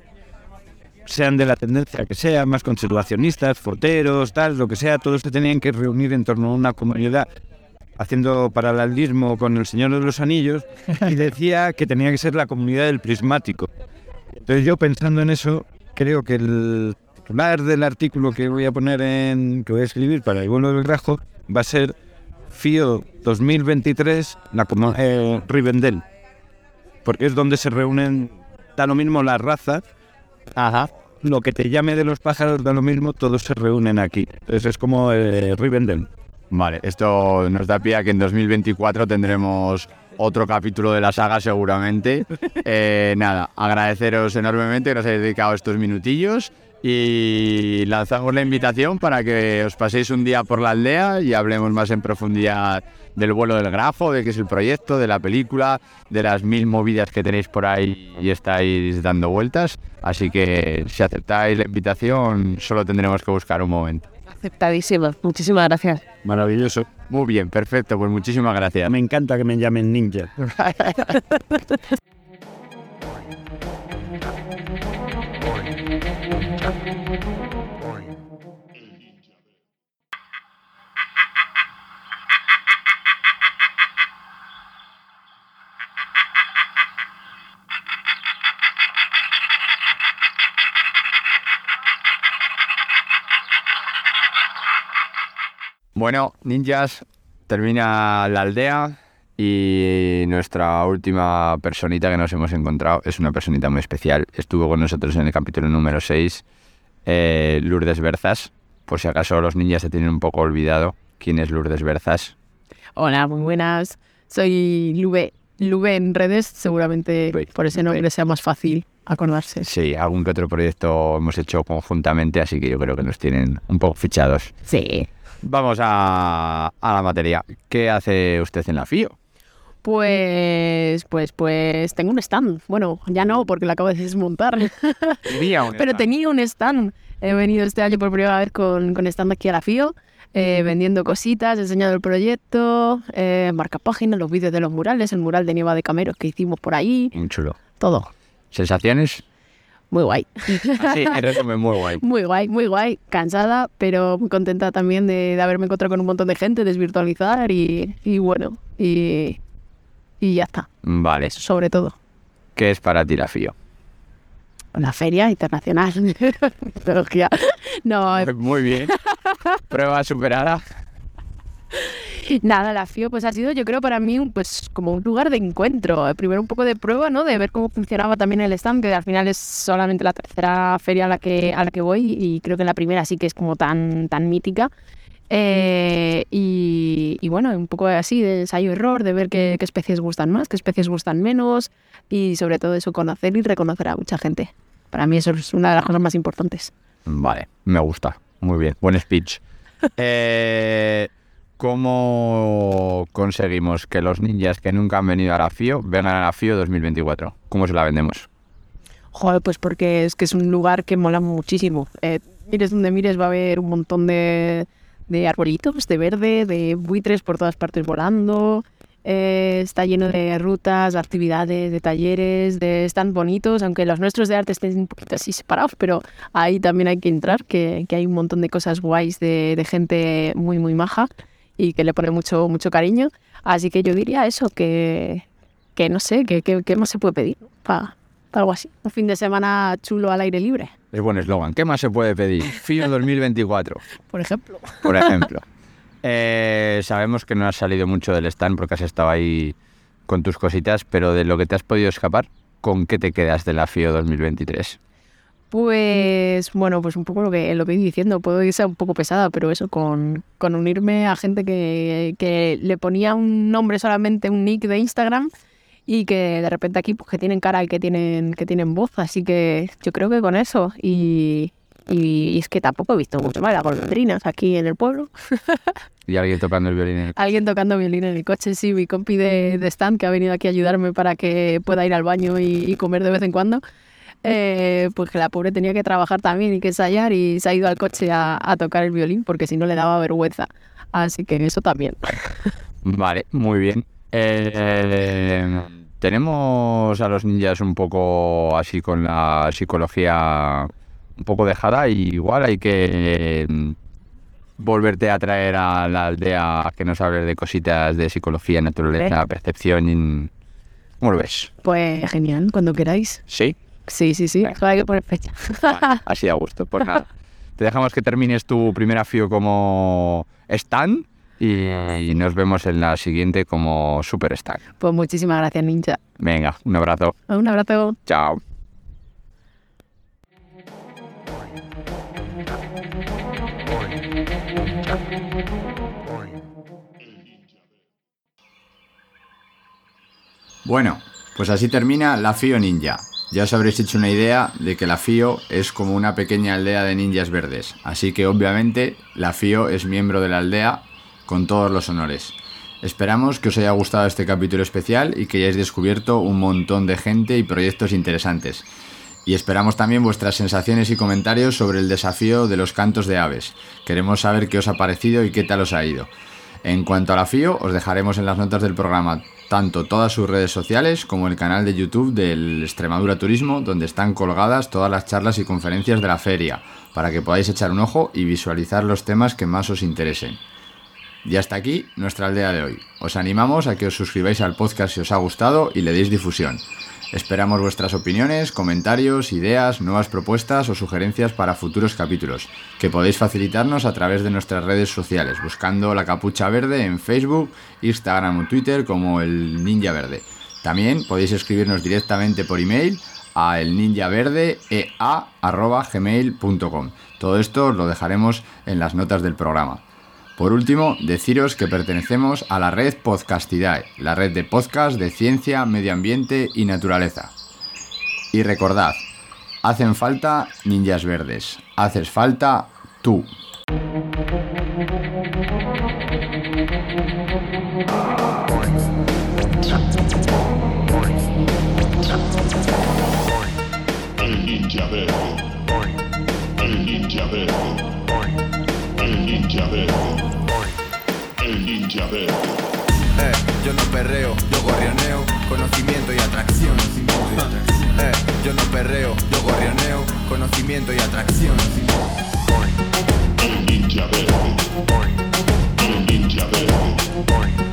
sean de la tendencia que sea, más conservacionistas, foteros, tal, lo que sea, todos se tenían que reunir en torno a una comunidad haciendo paralelismo con el Señor de los Anillos y decía que tenía que ser la comunidad del prismático. Entonces yo pensando en eso, creo que el titular del artículo que voy a poner en, que voy a escribir para el vuelo del grajo va a ser FIO 2023, la eh, Rivendell, porque es donde se reúnen, da lo mismo las razas, lo que te llame de los pájaros da lo mismo, todos se reúnen aquí. Entonces es como eh, Rivendell. Vale, esto nos da pie a que en 2024 tendremos otro capítulo de la saga seguramente. Eh, nada, agradeceros enormemente que nos hayáis dedicado estos minutillos y lanzamos la invitación para que os paséis un día por la aldea y hablemos más en profundidad del vuelo del grafo, de qué es el proyecto, de la película, de las mil movidas que tenéis por ahí y estáis dando vueltas. Así que si aceptáis la invitación, solo tendremos que buscar un momento. Aceptadísima. Muchísimas gracias. Maravilloso. Muy bien, perfecto, pues muchísimas gracias. Me encanta que me llamen ninja. Bueno, ninjas, termina la aldea, Y nuestra última personita que nos hemos encontrado es una personita muy especial. Estuvo con nosotros en el capítulo número 6, eh, Lourdes Berzas. Por si acaso los niños se tienen un poco olvidado quién es Lourdes Berzas. Hola, muy buenas. Soy Lube. Lube en redes, seguramente por ese nombre sea más fácil acordarse. Sí, algún que otro proyecto hemos hecho conjuntamente, así que yo creo que nos tienen un poco fichados. Sí. Vamos a, a la materia. ¿Qué hace usted en la FIO? Pues, pues, pues tengo un stand. Bueno, ya no, porque lo acabo de desmontar. Tenía un Pero tenía un stand. He venido este año por primera vez con, con stand aquí a la FIO, eh, vendiendo cositas, enseñando el proyecto, eh, marca páginas, los vídeos de los murales, el mural de Nieva de Cameros que hicimos por ahí, Un chulo. todo. ¿Sensaciones? Muy guay. Así, en resumen, muy guay. Muy guay, muy guay, cansada, pero muy contenta también de, de haberme encontrado con un montón de gente, desvirtualizar y, y bueno, y, y ya está, Vale. sobre todo. ¿Qué es para ti la FIO? La Feria Internacional de Mitología. No, eh, Muy bien. Prueba superada. Nada, la FIO pues ha sido yo creo para mí un- pues como un lugar de encuentro. Eh, Primero un poco de prueba, ¿no? De ver cómo funcionaba también el stand, que al final es solamente la tercera feria a la que, a la que voy y creo que la primera sí que es como tan, tan mítica. Eh, y, y bueno, un poco así de ensayo-error, de ver qué, qué especies gustan más, qué especies gustan menos y sobre todo eso, conocer y reconocer a mucha gente. Para mí eso es una de las cosas más importantes. Vale, me gusta. Muy bien, buen speech. Eh, ¿Cómo conseguimos que los ninjas que nunca han venido a la FIO vengan a la FIO 2024? ¿Cómo se la vendemos? Joder, pues porque es que es un lugar que mola muchísimo. Eh, mires donde mires va a haber un montón de, de arbolitos, de verde, de buitres por todas partes volando. Eh, está lleno de rutas, de actividades, de talleres, de stand bonitos, aunque los nuestros de arte estén un poquito así separados, pero ahí también hay que entrar, que, que hay un montón de cosas guays de, de gente muy, muy maja y que le pone mucho, mucho cariño. Así que yo diría eso, que, que no sé, que, que, ¿qué más se puede pedir para algo así? Un fin de semana chulo al aire libre, Es buen eslogan. ¿Qué más se puede pedir? FIO 2024, por ejemplo. por ejemplo. Eh, sabemos que no has salido mucho del stand porque has estado ahí con tus cositas, pero de lo que te has podido escapar, ¿con qué te quedas de la FIO 2023? Pues bueno, pues un poco lo que lo que iba diciendo, puedo irse un poco pesada, pero eso, con, con unirme a gente que, que le ponía un nombre solamente, un nick de Instagram, y que de repente aquí pues que tienen cara y que tienen, que tienen voz, así que yo creo que con eso, y, y, y es que tampoco he visto mucho más, las golondrinas aquí en el pueblo. Y alguien tocando el violín en el... Alguien tocando violín en el coche, sí, mi compi de, de stand que ha venido aquí a ayudarme para que pueda ir al baño y, y comer de vez en cuando. Eh, pues que la pobre tenía que trabajar también y que ensayar y se ha ido al coche a, a tocar el violín porque si no le daba vergüenza. Así que eso también. Vale, muy bien. Eh, tenemos a los ninjas un poco así con la psicología un poco dejada y igual hay que eh, volverte a traer a la aldea a que nos hables de cositas de psicología, naturaleza, percepción. y- ¿Cómo lo ves? Pues genial, cuando queráis. ¿Sí? Sí, sí, sí. Solo hay que poner fecha. Así a gusto. Pues nada. Te dejamos que termines tu primera FIO como stand y nos vemos en la siguiente como super stand. Pues muchísimas gracias, Ninja. Venga, un abrazo. Un abrazo. Chao. Bueno, pues así termina la FIO Ninja. Ya os habréis hecho una idea de que la FIO es como una pequeña aldea de ninjas verdes, así que obviamente la FIO es miembro de la aldea con todos los honores. Esperamos que os haya gustado este capítulo especial y que hayáis descubierto un montón de gente y proyectos interesantes. Y esperamos también vuestras sensaciones y comentarios sobre el desafío de los cantos de aves. Queremos saber qué os ha parecido y qué tal os ha ido. En cuanto a la FIO, os dejaremos en las notas del programa tanto todas sus redes sociales como el canal de YouTube del Extremadura Turismo, donde están colgadas todas las charlas y conferencias de la feria, para que podáis echar un ojo y visualizar los temas que más os interesen. Y hasta aquí nuestra aldea de hoy. Os animamos a que os suscribáis al podcast si os ha gustado y le deis difusión. Esperamos vuestras opiniones, comentarios, ideas, nuevas propuestas o sugerencias para futuros capítulos, que podéis facilitarnos a través de nuestras redes sociales, buscando la capucha verde en Facebook, Instagram o Twitter como el Ninja Verde. También podéis escribirnos directamente por email a elninjaverdeea.gmail.com. Todo esto lo dejaremos en las notas del programa. Por último, deciros que pertenecemos a la red Podcastidae, la red de podcast de ciencia, medio ambiente y naturaleza. Y recordad, hacen falta ninjas verdes, haces falta tú. Eh, yo no perreo, yo gorrioneo, conocimiento y atracción. Eh, yo no perreo, yo gorrioneo, conocimiento y atracción. El ninja verde. El ninja verde.